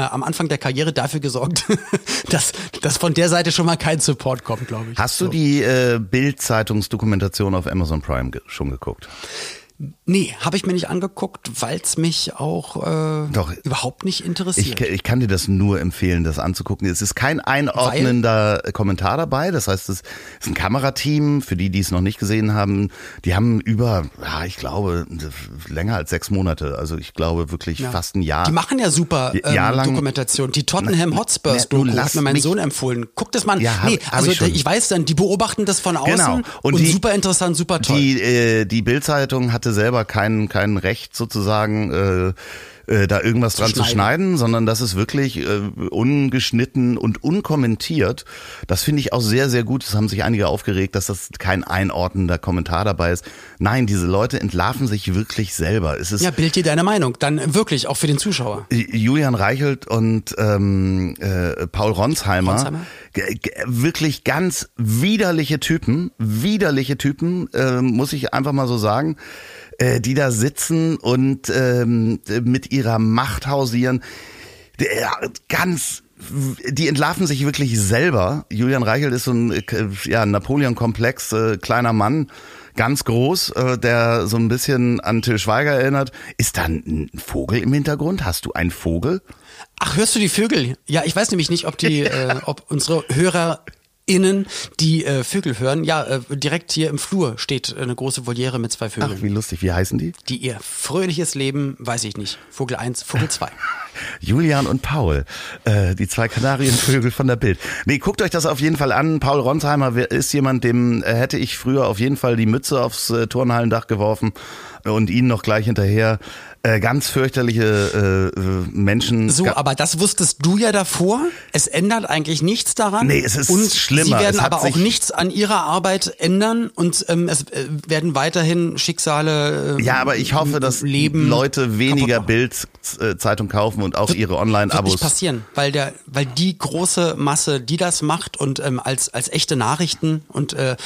[SPEAKER 2] am Anfang der Karriere dafür gesorgt, dass, dass von der Seite schon mal kein Support kommt, glaube ich.
[SPEAKER 1] Hast du die äh, Bild-Zeitungsdokumentation auf Amazon Prime ge schon geguckt?
[SPEAKER 2] Nee, habe ich mir nicht angeguckt, weil es mich auch äh, Doch, überhaupt nicht interessiert.
[SPEAKER 1] Ich, ich, kann dir das nur empfehlen, das anzugucken. Es ist kein einordnender weil? Kommentar dabei. Das heißt, es ist ein Kamerateam, für die, die es noch nicht gesehen haben. Die haben über, ja, ich glaube, länger als sechs Monate. Also ich glaube wirklich ja. fast ein Jahr.
[SPEAKER 2] Die machen ja super ähm, Dokumentation. Die Tottenham Hotspurs Doku hat mir mein Sohn empfohlen. Guck das mal. Ja, hab, nee, also ich, ich, weiß dann, die beobachten das von außen genau. und, und die, super interessant, super toll.
[SPEAKER 1] Die, äh, die Bildzeitung hat hatte selber kein, kein Recht sozusagen, äh, äh, da irgendwas dran schneiden. zu schneiden, sondern das ist wirklich äh, ungeschnitten und unkommentiert. Das finde ich auch sehr, sehr gut. Es haben sich einige aufgeregt, dass das kein einordnender Kommentar dabei ist. Nein, diese Leute entlarven sich wirklich selber. Es ist
[SPEAKER 2] ja, bild dir deine Meinung. Dann wirklich, auch für den Zuschauer.
[SPEAKER 1] Julian Reichelt und ähm, äh, Paul Ronsheimer, Ronsheimer? wirklich ganz widerliche Typen, widerliche Typen, äh, muss ich einfach mal so sagen äh, die da sitzen und ähm, mit ihrer Macht hausieren. Der, ganz die entlarven sich wirklich selber. Julian Reichelt ist so ein äh, ja, Napoleon-Komplex, äh, kleiner Mann, ganz groß, äh, der so ein bisschen an Till Schweiger erinnert. Ist da ein Vogel im Hintergrund? Hast du einen Vogel?
[SPEAKER 2] Ach, hörst du die Vögel? Ja, ich weiß nämlich nicht, ob die, äh, ob unsere Hörer Innen, die äh, Vögel hören. Ja, äh, direkt hier im Flur steht eine große Voliere mit zwei Vögeln.
[SPEAKER 1] Ach, wie lustig. Wie heißen die?
[SPEAKER 2] Die ihr fröhliches Leben, weiß ich nicht. Vogel 1, Vogel 2.
[SPEAKER 1] Julian und Paul, äh, die zwei Kanarienvögel von der Bild. Nee, guckt euch das auf jeden Fall an. Paul Ronsheimer ist jemand, dem äh, hätte ich früher auf jeden Fall die Mütze aufs äh, Turnhallendach geworfen und ihn noch gleich hinterher. Äh, ganz fürchterliche äh, Menschen.
[SPEAKER 2] So, aber das wusstest du ja davor. Es ändert eigentlich nichts daran.
[SPEAKER 1] Nee, es ist und schlimmer.
[SPEAKER 2] Sie werden aber auch nichts an ihrer Arbeit ändern und ähm, es äh, werden weiterhin Schicksale.
[SPEAKER 1] Äh, ja, aber ich hoffe, dass Leben Leute weniger Bildzeitung kaufen und auch wird, ihre Online-Abos.
[SPEAKER 2] Wird nicht passieren, weil der, weil die große Masse, die das macht und ähm, als als echte Nachrichten und äh,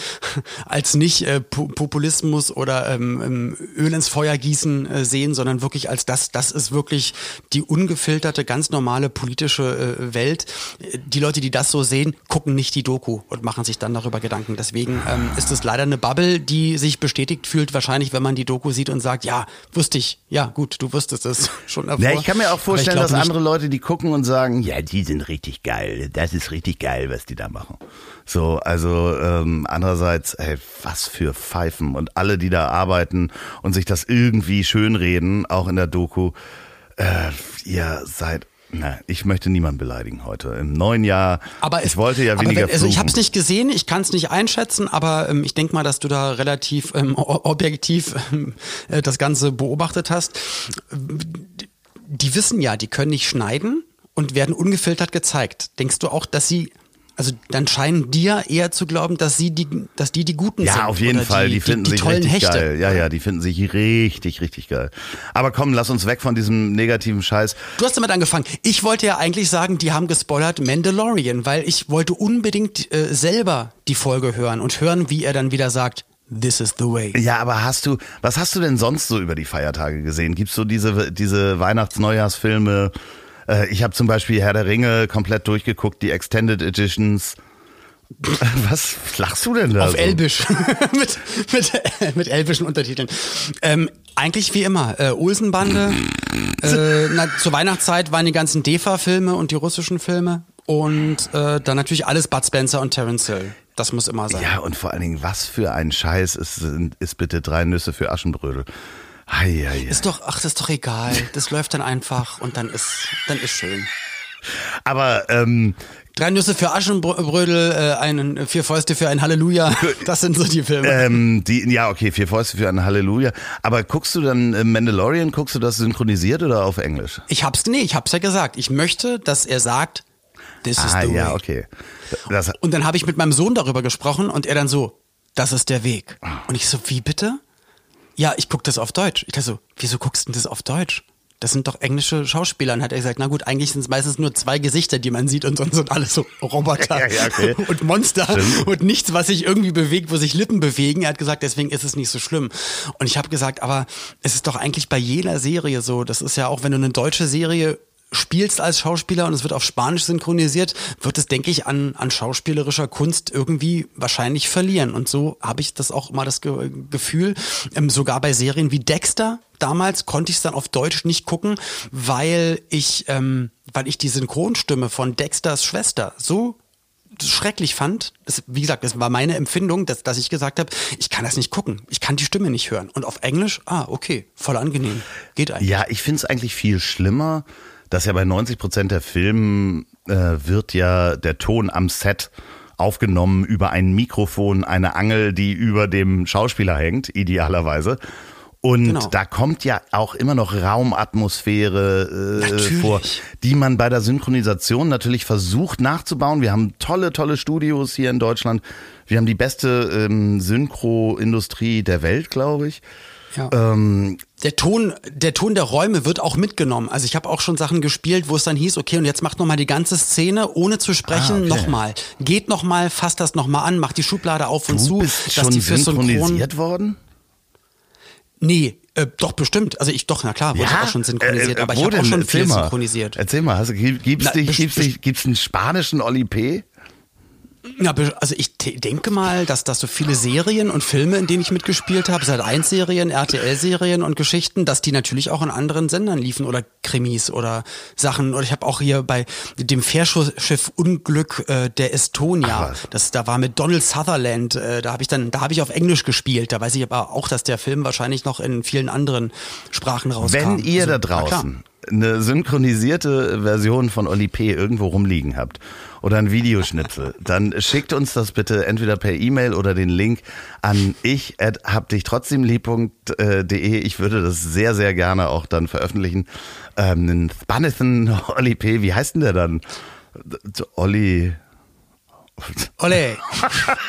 [SPEAKER 2] als nicht äh, Populismus oder ähm, ähm, Öl ins Feuer gießen äh, sehen, sondern wirklich als das, das ist wirklich die ungefilterte, ganz normale politische äh, Welt. Die Leute, die das so sehen, gucken nicht die Doku und machen sich dann darüber Gedanken. Deswegen ähm, ist es leider eine Bubble, die sich bestätigt fühlt, wahrscheinlich, wenn man die Doku sieht und sagt, ja, wusste ich, ja gut, du wusstest es schon davor.
[SPEAKER 1] Ja, ich kann mir auch vorstellen, dass andere Leute, die gucken und sagen, ja, die sind richtig geil, das ist richtig geil, was die da machen. So, also ähm, andererseits, ey, was für Pfeifen und alle, die da arbeiten und sich das irgendwie schönreden, auch in der Doku, äh, ihr seid na, ich möchte niemanden beleidigen heute. Im neuen Jahr.
[SPEAKER 2] Aber
[SPEAKER 1] ich es, wollte ja weniger.
[SPEAKER 2] Wenn, also ich habe es nicht gesehen, ich kann es nicht einschätzen, aber ähm, ich denke mal, dass du da relativ ähm, objektiv ähm, äh, das Ganze beobachtet hast. Die wissen ja, die können nicht schneiden und werden ungefiltert gezeigt. Denkst du auch, dass sie also dann scheinen dir eher zu glauben, dass sie die, dass die die Guten
[SPEAKER 1] ja,
[SPEAKER 2] sind.
[SPEAKER 1] Ja, auf jeden Fall. Die, die finden die, die sich richtig Hechte. geil. Ja, ja, die finden sich richtig, richtig geil. Aber komm, lass uns weg von diesem negativen Scheiß.
[SPEAKER 2] Du hast damit angefangen. Ich wollte ja eigentlich sagen, die haben gespoilert Mandalorian, weil ich wollte unbedingt äh, selber die Folge hören und hören, wie er dann wieder sagt, This is the way.
[SPEAKER 1] Ja, aber hast du, was hast du denn sonst so über die Feiertage gesehen? Gibt's so diese, diese Weihnachts-Neujahrsfilme? Äh, ich habe zum Beispiel Herr der Ringe komplett durchgeguckt, die Extended Editions. Was lachst du denn da?
[SPEAKER 2] Auf
[SPEAKER 1] so?
[SPEAKER 2] Elbisch. mit, mit, mit elbischen Untertiteln. Ähm, eigentlich wie immer. Äh, Olsenbande. äh, na, zur Weihnachtszeit waren die ganzen DEFA-Filme und die russischen Filme. Und äh, dann natürlich alles Bud Spencer und Terence Hill. Das muss immer sein.
[SPEAKER 1] Ja, und vor allen Dingen, was für ein Scheiß ist, ist bitte drei Nüsse für Aschenbrödel. Hei, hei,
[SPEAKER 2] Ist doch, ach, das ist doch egal. Das läuft dann einfach und dann ist, dann ist schön.
[SPEAKER 1] Aber ähm,
[SPEAKER 2] Drei Nüsse für Aschenbrödel, äh, einen, vier Fäuste für ein Halleluja. Das sind so die Filme.
[SPEAKER 1] Ähm, die, ja, okay, vier Fäuste für ein Halleluja. Aber guckst du dann äh, Mandalorian, guckst du das synchronisiert oder auf Englisch?
[SPEAKER 2] Ich hab's, nee, ich hab's ja gesagt. Ich möchte, dass er sagt, this
[SPEAKER 1] ah,
[SPEAKER 2] is the
[SPEAKER 1] ja,
[SPEAKER 2] way.
[SPEAKER 1] okay.
[SPEAKER 2] Das, und dann habe ich mit meinem Sohn darüber gesprochen und er dann so, das ist der Weg. Und ich so, wie bitte? Ja, ich gucke das auf Deutsch. Ich dachte so, wieso guckst du denn das auf Deutsch? Das sind doch englische Schauspieler. Und hat er gesagt, na gut, eigentlich sind es meistens nur zwei Gesichter, die man sieht und sonst sind alles so Roboter
[SPEAKER 1] ja, ja, okay.
[SPEAKER 2] und Monster Stimmt. und nichts, was sich irgendwie bewegt, wo sich Lippen bewegen. Er hat gesagt, deswegen ist es nicht so schlimm. Und ich habe gesagt, aber es ist doch eigentlich bei jeder Serie so. Das ist ja auch, wenn du eine deutsche Serie spielst als Schauspieler und es wird auf Spanisch synchronisiert, wird es, denke ich, an, an schauspielerischer Kunst irgendwie wahrscheinlich verlieren. Und so habe ich das auch immer das Ge Gefühl, ähm, sogar bei Serien wie Dexter, damals konnte ich es dann auf Deutsch nicht gucken, weil ich, ähm, weil ich die Synchronstimme von Dexters Schwester so schrecklich fand, das, wie gesagt, das war meine Empfindung, dass, dass ich gesagt habe, ich kann das nicht gucken, ich kann die Stimme nicht hören. Und auf Englisch, ah, okay, voll angenehm, geht eigentlich.
[SPEAKER 1] Ja, ich finde es eigentlich viel schlimmer, dass ja bei 90 Prozent der Filmen äh, wird ja der Ton am Set aufgenommen über ein Mikrofon, eine Angel, die über dem Schauspieler hängt, idealerweise. Und genau. da kommt ja auch immer noch Raumatmosphäre äh, vor, die man bei der Synchronisation natürlich versucht nachzubauen. Wir haben tolle, tolle Studios hier in Deutschland. Wir haben die beste ähm, Synchroindustrie der Welt, glaube ich.
[SPEAKER 2] Ja. Ähm, der Ton, der Ton der Räume wird auch mitgenommen. Also ich habe auch schon Sachen gespielt, wo es dann hieß, okay, und jetzt macht noch mal die ganze Szene ohne zu sprechen ah, okay. nochmal. Geht noch mal, fasst das noch mal an, macht die Schublade auf und
[SPEAKER 1] du
[SPEAKER 2] zu.
[SPEAKER 1] Bist dass schon die für synchronisiert Synchron worden?
[SPEAKER 2] Nee, äh, doch bestimmt. Also ich doch, na klar, wurde ja? auch schon synchronisiert, äh, äh, aber ich habe auch schon Erzähl viel mal. synchronisiert.
[SPEAKER 1] Erzähl mal, hast, gibt's, na, dich, gibt's, dich, gibt's einen spanischen Oli P?
[SPEAKER 2] Ja, also ich denke mal, dass das so viele Serien und Filme, in denen ich mitgespielt habe, seit 1 Serien, RTL-Serien und Geschichten, dass die natürlich auch in anderen Sendern liefen oder Krimis oder Sachen. Oder ich habe auch hier bei dem Fährschiff Unglück äh, der Estonia, das da war mit Donald Sutherland, äh, da habe ich dann, da habe ich auf Englisch gespielt. Da weiß ich aber auch, dass der Film wahrscheinlich noch in vielen anderen Sprachen rauskam.
[SPEAKER 1] Wenn ihr also, da draußen eine synchronisierte Version von Oli P. irgendwo rumliegen habt oder ein Videoschnipsel, dann schickt uns das bitte entweder per E-Mail oder den Link an ich hab dich trotzdem lieb.de. Ich würde das sehr, sehr gerne auch dann veröffentlichen. Ähm, einen Oli P. Wie heißt denn der dann? Olli.
[SPEAKER 2] Ole.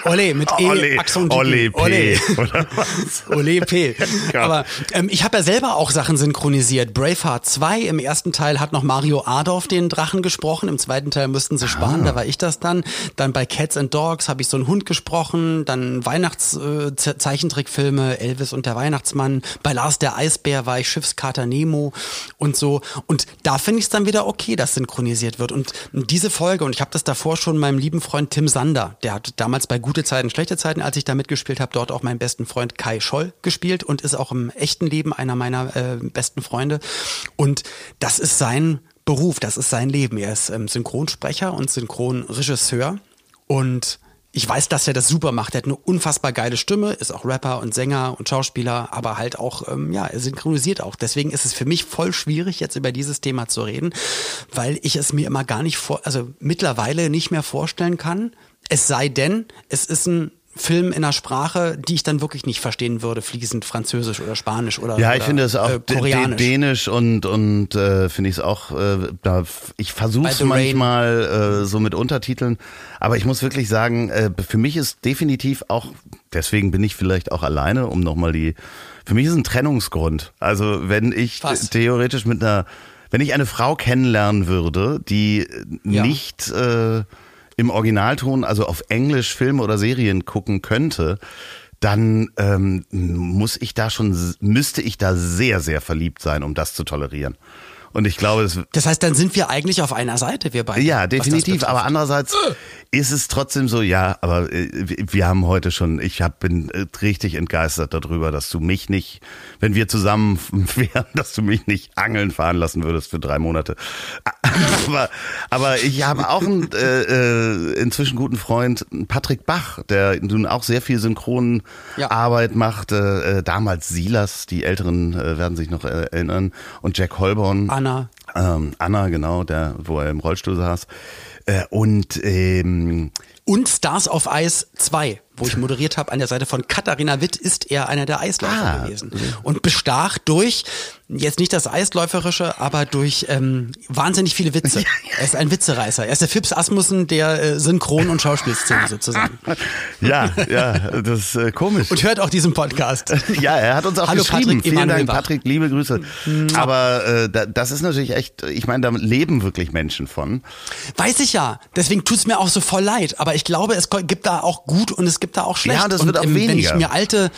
[SPEAKER 2] Ole mit E,
[SPEAKER 1] Ole,
[SPEAKER 2] Axon
[SPEAKER 1] Ole P.
[SPEAKER 2] Ole.
[SPEAKER 1] Oder was?
[SPEAKER 2] Ole P. Aber ähm, ich habe ja selber auch Sachen synchronisiert. Braveheart 2, im ersten Teil hat noch Mario Adorf den Drachen gesprochen, im zweiten Teil mussten sie sparen,
[SPEAKER 1] Ah.
[SPEAKER 2] da war ich das dann. Dann bei Cats and Dogs habe ich so einen Hund gesprochen, dann Weihnachts-Zeichentrickfilme, Elvis und der Weihnachtsmann. Bei Lars der Eisbär war ich Schiffskater Nemo und so. Und da finde ich es dann wieder okay, dass synchronisiert wird. Und diese Folge, und ich habe das davor schon meinem lieben Freund Tim Sander, der hat damals bei Gute Zeiten, Schlechte Zeiten, als ich da mitgespielt habe, dort auch meinen besten Freund Kai Scholl gespielt und ist auch im echten Leben einer meiner äh, besten Freunde. Und das ist sein Beruf, das ist sein Leben. Er ist ähm, Synchronsprecher und Synchronregisseur. Und ich weiß, dass er das super macht. Er hat eine unfassbar geile Stimme, ist auch Rapper und Sänger und Schauspieler, aber halt auch, ähm, ja, er synchronisiert auch. Deswegen ist es für mich voll schwierig, jetzt über dieses Thema zu reden, weil ich es mir immer gar nicht vor, also mittlerweile nicht mehr vorstellen kann. Es sei denn, es ist ein Film in einer Sprache, die ich dann wirklich nicht verstehen würde, fließend Französisch oder Spanisch oder
[SPEAKER 1] Ja, ich
[SPEAKER 2] oder,
[SPEAKER 1] finde es auch
[SPEAKER 2] äh, Koreanisch.
[SPEAKER 1] Dänisch und und äh, finde ich es auch. Äh, da, ich versuche es manchmal äh, so mit Untertiteln, aber ich muss wirklich sagen, äh, für mich ist definitiv auch. Deswegen bin ich vielleicht auch alleine, um nochmal die. Für mich ist ein Trennungsgrund. Also wenn ich
[SPEAKER 2] Was?
[SPEAKER 1] theoretisch mit einer, wenn ich eine Frau kennenlernen würde, die
[SPEAKER 2] Ja.
[SPEAKER 1] nicht äh, im Originalton, also auf Englisch Filme oder Serien gucken könnte, dann ähm, muss ich da schon, müsste ich da sehr, sehr verliebt sein, um das zu tolerieren. Und ich glaube, es,
[SPEAKER 2] Das heißt, dann sind wir eigentlich auf einer Seite, wir beide.
[SPEAKER 1] ja, definitiv. Aber andererseits ist es trotzdem so, ja, aber äh, wir- haben heute schon, ich hab, bin äh, richtig entgeistert darüber, dass du mich nicht, wenn wir zusammen wären, dass du mich nicht angeln fahren lassen würdest für drei Monate. Aber, aber ich habe auch einen äh, äh, inzwischen guten Freund, Patrick Bach, der nun auch sehr viel synchronen
[SPEAKER 2] Ja.
[SPEAKER 1] Macht. Äh, damals Silas, die Älteren äh, werden sich noch erinnern, und Jack Holborn.
[SPEAKER 2] Anna.
[SPEAKER 1] Ähm, Anna, genau, der, wo er im Rollstuhl saß. Äh, und ähm,
[SPEAKER 2] Und Stars of Ice 2, wo ich moderiert habe an der Seite von Katharina Witt, ist er einer der Eisläufer
[SPEAKER 1] Ah.
[SPEAKER 2] gewesen. Und bestach durch, jetzt nicht das Eisläuferische, aber durch ähm, wahnsinnig viele Witze. Er ist ein Witzereißer. Er ist der Fips Asmussen der äh, Synchron- und Schauspielszene sozusagen.
[SPEAKER 1] ja, ja, das ist äh, komisch.
[SPEAKER 2] Und hört auch diesen Podcast.
[SPEAKER 1] Ja, er hat uns auch
[SPEAKER 2] Hallo,
[SPEAKER 1] geschrieben.
[SPEAKER 2] Patrick
[SPEAKER 1] Vielen
[SPEAKER 2] Emanuel
[SPEAKER 1] Dank,
[SPEAKER 2] Bach.
[SPEAKER 1] Patrick, liebe Grüße. Aber äh, da, das ist natürlich echt, ich meine, da leben wirklich Menschen von.
[SPEAKER 2] Weiß ich ja. Deswegen tut's mir auch so voll leid. Aber ich glaube, es gibt da auch gut und es gibt da auch schlecht.
[SPEAKER 1] Ja, und das wird auch
[SPEAKER 2] ähm, Wenn ich
[SPEAKER 1] weniger.
[SPEAKER 2] mir alte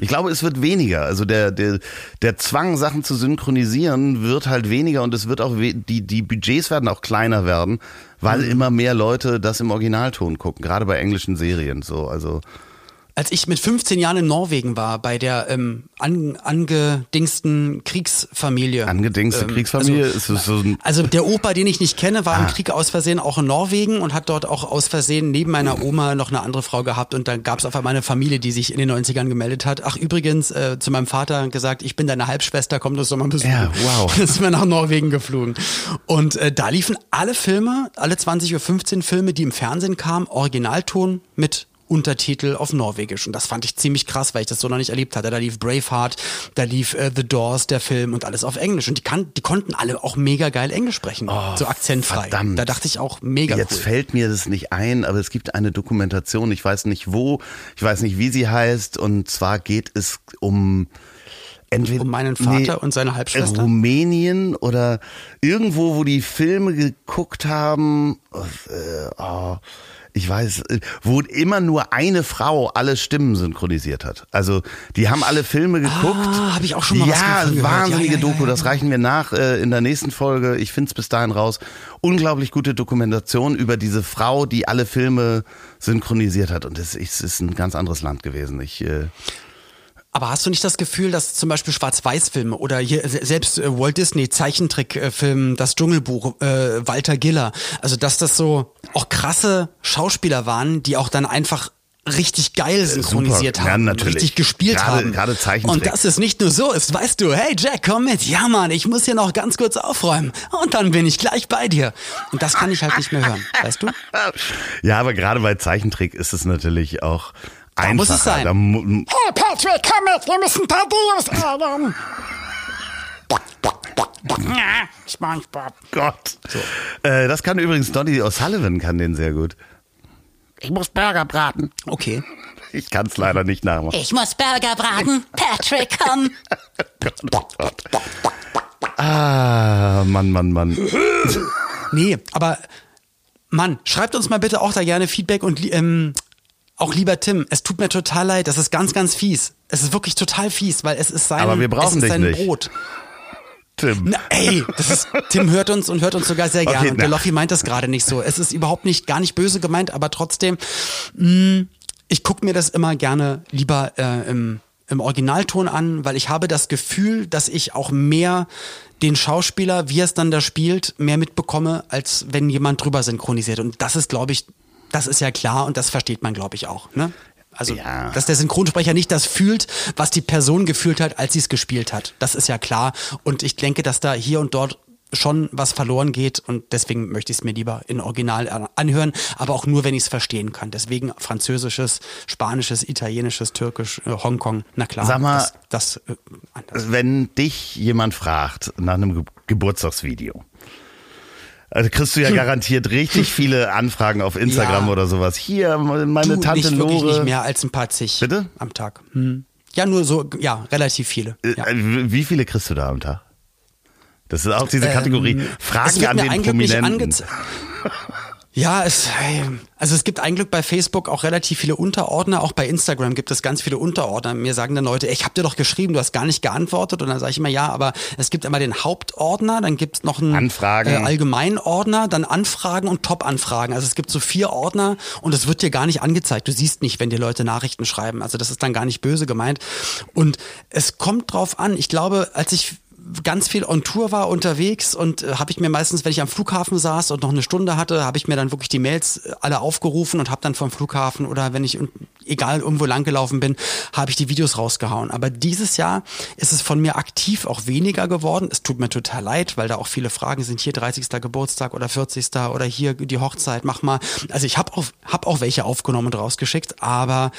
[SPEAKER 1] Ich glaube, es wird weniger. Also der, der, der Zwang, Sachen zu synchronisieren, wird halt weniger und es wird auch, die, die Budgets werden auch kleiner werden, weil
[SPEAKER 2] Mhm.
[SPEAKER 1] immer mehr Leute das im Originalton gucken, gerade bei englischen Serien so. Also
[SPEAKER 2] Als ich mit 15 Jahren in Norwegen war, bei der ähm, an, angedingsten Kriegsfamilie.
[SPEAKER 1] angedingste
[SPEAKER 2] ähm,
[SPEAKER 1] Kriegsfamilie
[SPEAKER 2] Also,
[SPEAKER 1] so
[SPEAKER 2] also der Opa, den ich nicht kenne, war im
[SPEAKER 1] Ah.
[SPEAKER 2] Krieg aus Versehen auch in Norwegen und hat dort auch aus Versehen neben meiner Oma noch eine andere Frau gehabt und dann gab es auf einmal eine Familie, die sich in den 90ern gemeldet hat. Ach übrigens, äh, zu meinem Vater gesagt, ich bin deine Halbschwester, komm das doch mal besuchen.
[SPEAKER 1] Ja, wow.
[SPEAKER 2] Dann sind wir nach Norwegen geflogen. Und äh, da liefen alle Filme, alle 20.15 Uhr Filme, die im Fernsehen kamen, Originalton mit Untertitel auf Norwegisch. Und das fand ich ziemlich krass, weil ich das so noch nicht erlebt hatte. Da lief Braveheart, da lief äh, The Doors, der Film und alles auf Englisch. Und die, kann, die konnten alle auch mega geil Englisch sprechen. so akzentfrei.
[SPEAKER 1] Oh, verdammt.
[SPEAKER 2] Da dachte ich auch mega
[SPEAKER 1] Jetzt
[SPEAKER 2] cool.
[SPEAKER 1] fällt mir das nicht ein, aber es gibt eine Dokumentation, ich weiß nicht wo, ich weiß nicht, wie sie heißt, und zwar geht es um entweder
[SPEAKER 2] Um meinen Vater und seine Halbschwester?
[SPEAKER 1] Rumänien oder irgendwo, wo die Filme geguckt haben, äh, oh, ich weiß, äh, wo immer nur eine Frau alle Stimmen synchronisiert hat. Also die haben alle Filme geguckt.
[SPEAKER 2] Ah, hab ich auch schon mal was
[SPEAKER 1] Ja,
[SPEAKER 2] gehört.
[SPEAKER 1] wahnsinnige
[SPEAKER 2] Ja, ja,
[SPEAKER 1] Doku,
[SPEAKER 2] ja,
[SPEAKER 1] das reichen wir nach äh, in der nächsten Folge. Ich find's bis dahin raus. Unglaublich gute Dokumentation über diese Frau, die alle Filme synchronisiert hat. Und es ist, ist ein ganz anderes Land gewesen. Ich, äh,
[SPEAKER 2] Aber hast du nicht das Gefühl, dass zum Beispiel Schwarz-Weiß-Filme oder hier se- selbst äh, Walt Disney Zeichentrickfilm Das Dschungelbuch äh, Walter Giller, also dass das so auch krasse Schauspieler waren, die auch dann einfach richtig geil synchronisiert
[SPEAKER 1] super. Ja,
[SPEAKER 2] haben,
[SPEAKER 1] natürlich.
[SPEAKER 2] richtig gespielt
[SPEAKER 1] Gerade-
[SPEAKER 2] haben.
[SPEAKER 1] gerade Zeichentrick.
[SPEAKER 2] Und dass es nicht nur so ist, weißt du, hey Jack, komm mit, ja Mann, ich muss hier noch ganz kurz aufräumen und dann bin ich gleich bei dir. Und das kann ich halt nicht mehr hören, weißt du?
[SPEAKER 1] ja, aber gerade bei Zeichentrick ist es natürlich auch einfacher.
[SPEAKER 2] muss es sein.
[SPEAKER 1] Da mu-
[SPEAKER 3] Hey Patrick, komm mit, wir müssen Tadeus ärgern. SpongeBob.
[SPEAKER 1] Gott. Äh, das kann übrigens Donny O'Sullivan kann den sehr gut. Ich muss Burger braten.
[SPEAKER 2] Okay.
[SPEAKER 1] Ich kann es leider nicht nachmachen.
[SPEAKER 3] Ich muss Burger braten. Patrick, komm.
[SPEAKER 1] Ah, Mann, Mann, Mann.
[SPEAKER 2] Nee, aber Mann, schreibt uns mal bitte auch da gerne Feedback und ähm, auch lieber Tim, es tut mir total leid, das ist ganz, ganz fies. Es ist wirklich total fies, weil es ist sein,
[SPEAKER 1] Aber wir brauchen
[SPEAKER 2] es ist sein
[SPEAKER 1] nicht.
[SPEAKER 2] Brot.
[SPEAKER 1] Tim.
[SPEAKER 2] Na, ey, das ist, Tim hört uns und hört uns sogar sehr gerne.
[SPEAKER 1] Okay,
[SPEAKER 2] und der. Loffi meint das gerade nicht so. Es ist überhaupt nicht, gar nicht böse gemeint, aber trotzdem, mh, ich gucke mir das immer gerne lieber äh, im, im Originalton an, weil ich habe das Gefühl, dass ich auch mehr den Schauspieler, wie er es dann da spielt, mehr mitbekomme, als wenn jemand drüber synchronisiert. Und das ist, glaube ich, das ist ja klar und das versteht man, glaube ich, auch. Ne? Also,
[SPEAKER 1] Ja.
[SPEAKER 2] dass der Synchronsprecher nicht das fühlt, was die Person gefühlt hat, als sie es gespielt hat. Das ist ja klar. Und ich denke, dass da hier und dort schon was verloren geht und deswegen möchte ich es mir lieber in Original an- anhören, aber auch nur, wenn ich es verstehen kann. Deswegen französisches, spanisches, italienisches, türkisch, äh, Hongkong, na klar.
[SPEAKER 1] Sag mal,
[SPEAKER 2] das, das äh, anders.
[SPEAKER 1] Wenn dich jemand fragt nach einem Ge Geburtstagsvideo, also kriegst du ja garantiert richtig viele Anfragen auf Instagram
[SPEAKER 2] Hm. Ja.
[SPEAKER 1] oder sowas. Hier, meine
[SPEAKER 2] Du,
[SPEAKER 1] Tante
[SPEAKER 2] nicht wirklich
[SPEAKER 1] Lore.
[SPEAKER 2] nicht mehr als ein paar zig
[SPEAKER 1] Bitte?
[SPEAKER 2] am Tag. Hm. Ja, nur so, ja, relativ viele.
[SPEAKER 1] Äh,
[SPEAKER 2] Ja.
[SPEAKER 1] äh, Wie viele kriegst du da am Tag? Das ist auch diese Kategorie.
[SPEAKER 2] Ähm, es
[SPEAKER 1] Fragen
[SPEAKER 2] wird
[SPEAKER 1] an
[SPEAKER 2] mir
[SPEAKER 1] den Prominenten.
[SPEAKER 2] Ja, es, also es gibt ein Glück bei Facebook auch relativ viele Unterordner. Auch bei Instagram gibt es ganz viele Unterordner. Mir sagen dann Leute, ich habe dir doch geschrieben, du hast gar nicht geantwortet. Und dann sage ich immer, ja, aber es gibt immer den Hauptordner, dann gibt es noch einen
[SPEAKER 1] Anfragen.
[SPEAKER 2] Äh, Allgemeinordner, dann Anfragen und Top-Anfragen. Also es gibt so vier Ordner und es wird dir gar nicht angezeigt. Du siehst nicht, wenn dir Leute Nachrichten schreiben. Also das ist dann gar nicht böse gemeint. Und es kommt drauf an. Ich glaube, als ich ganz viel on Tour war unterwegs und äh, habe ich mir meistens, wenn ich am Flughafen saß und noch eine Stunde hatte, habe ich mir dann wirklich die Mails äh, alle aufgerufen und habe dann vom Flughafen oder wenn ich egal irgendwo lang gelaufen bin, habe ich die Videos rausgehauen. Aber dieses Jahr ist es von mir aktiv auch weniger geworden. Es tut mir total leid, weil da auch viele Fragen sind. Hier 30. Geburtstag oder 40. oder hier die Hochzeit, mach mal. Also ich habe auch, hab auch welche aufgenommen und rausgeschickt, aber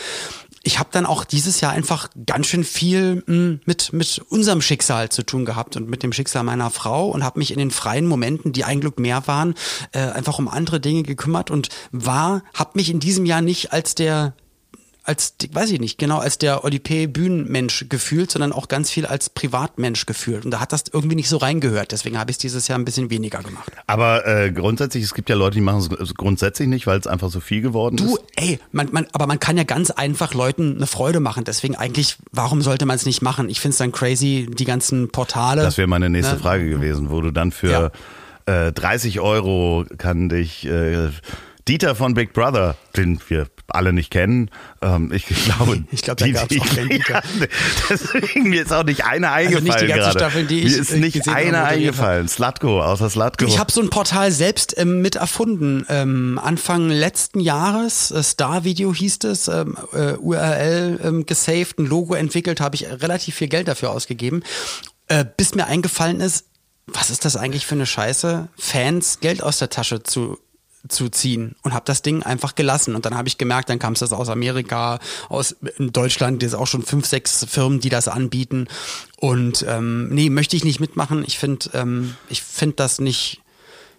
[SPEAKER 2] ich habe dann auch dieses Jahr einfach ganz schön viel mh, mit, mit unserem Schicksal zu tun gehabt und mit dem Schicksal meiner Frau und habe mich in den freien Momenten, die ein Glück mehr waren, äh, einfach um andere Dinge gekümmert und war, habe mich in diesem Jahr nicht als der als, weiß ich nicht, genau, als der Olipé Bühnenmensch gefühlt, sondern auch ganz viel als Privatmensch gefühlt. Und da hat das irgendwie nicht so reingehört. Deswegen habe ich es dieses Jahr ein bisschen weniger gemacht.
[SPEAKER 1] Aber äh, grundsätzlich, es gibt ja Leute, die machen es grundsätzlich nicht, weil es einfach so viel geworden
[SPEAKER 2] Du,
[SPEAKER 1] ist.
[SPEAKER 2] ey, man, man, aber man kann ja ganz einfach Leuten eine Freude machen. Deswegen eigentlich, warum sollte man es nicht machen? Ich finde es dann crazy, die ganzen Portale.
[SPEAKER 1] Das wäre meine nächste
[SPEAKER 2] Ne?
[SPEAKER 1] Frage gewesen, wo du dann für äh, 30 Euro kann dich äh, Dieter von Big Brother, den wir alle nicht kennen, ähm, ich glaube,
[SPEAKER 2] Ich glaub, da gab's
[SPEAKER 1] die-
[SPEAKER 2] auch keinen Dieter.
[SPEAKER 1] Deswegen mir ist auch nicht einer
[SPEAKER 2] Also
[SPEAKER 1] eingefallen
[SPEAKER 2] nicht die ganze
[SPEAKER 1] gerade.
[SPEAKER 2] Staffel, die
[SPEAKER 1] mir
[SPEAKER 2] ich,
[SPEAKER 1] ist
[SPEAKER 2] äh,
[SPEAKER 1] nicht einer eingefallen. Slatko, außer Slatko.
[SPEAKER 2] Ich habe so ein Portal selbst ähm, mit erfunden. Ähm, Anfang letzten Jahres, äh, Star Video hieß es, ähm, äh, URL ähm, gesaved, ein Logo entwickelt, habe ich relativ viel Geld dafür ausgegeben, äh, bis mir eingefallen ist, was ist das eigentlich für eine Scheiße, Fans Geld aus der Tasche zu zu ziehen und habe das Ding einfach gelassen und dann habe ich gemerkt, dann kam es das aus Amerika, aus in Deutschland, ist auch schon fünf, sechs Firmen, die das anbieten und ähm, nee, möchte ich nicht mitmachen. Ich finde, ähm, ich finde das nicht,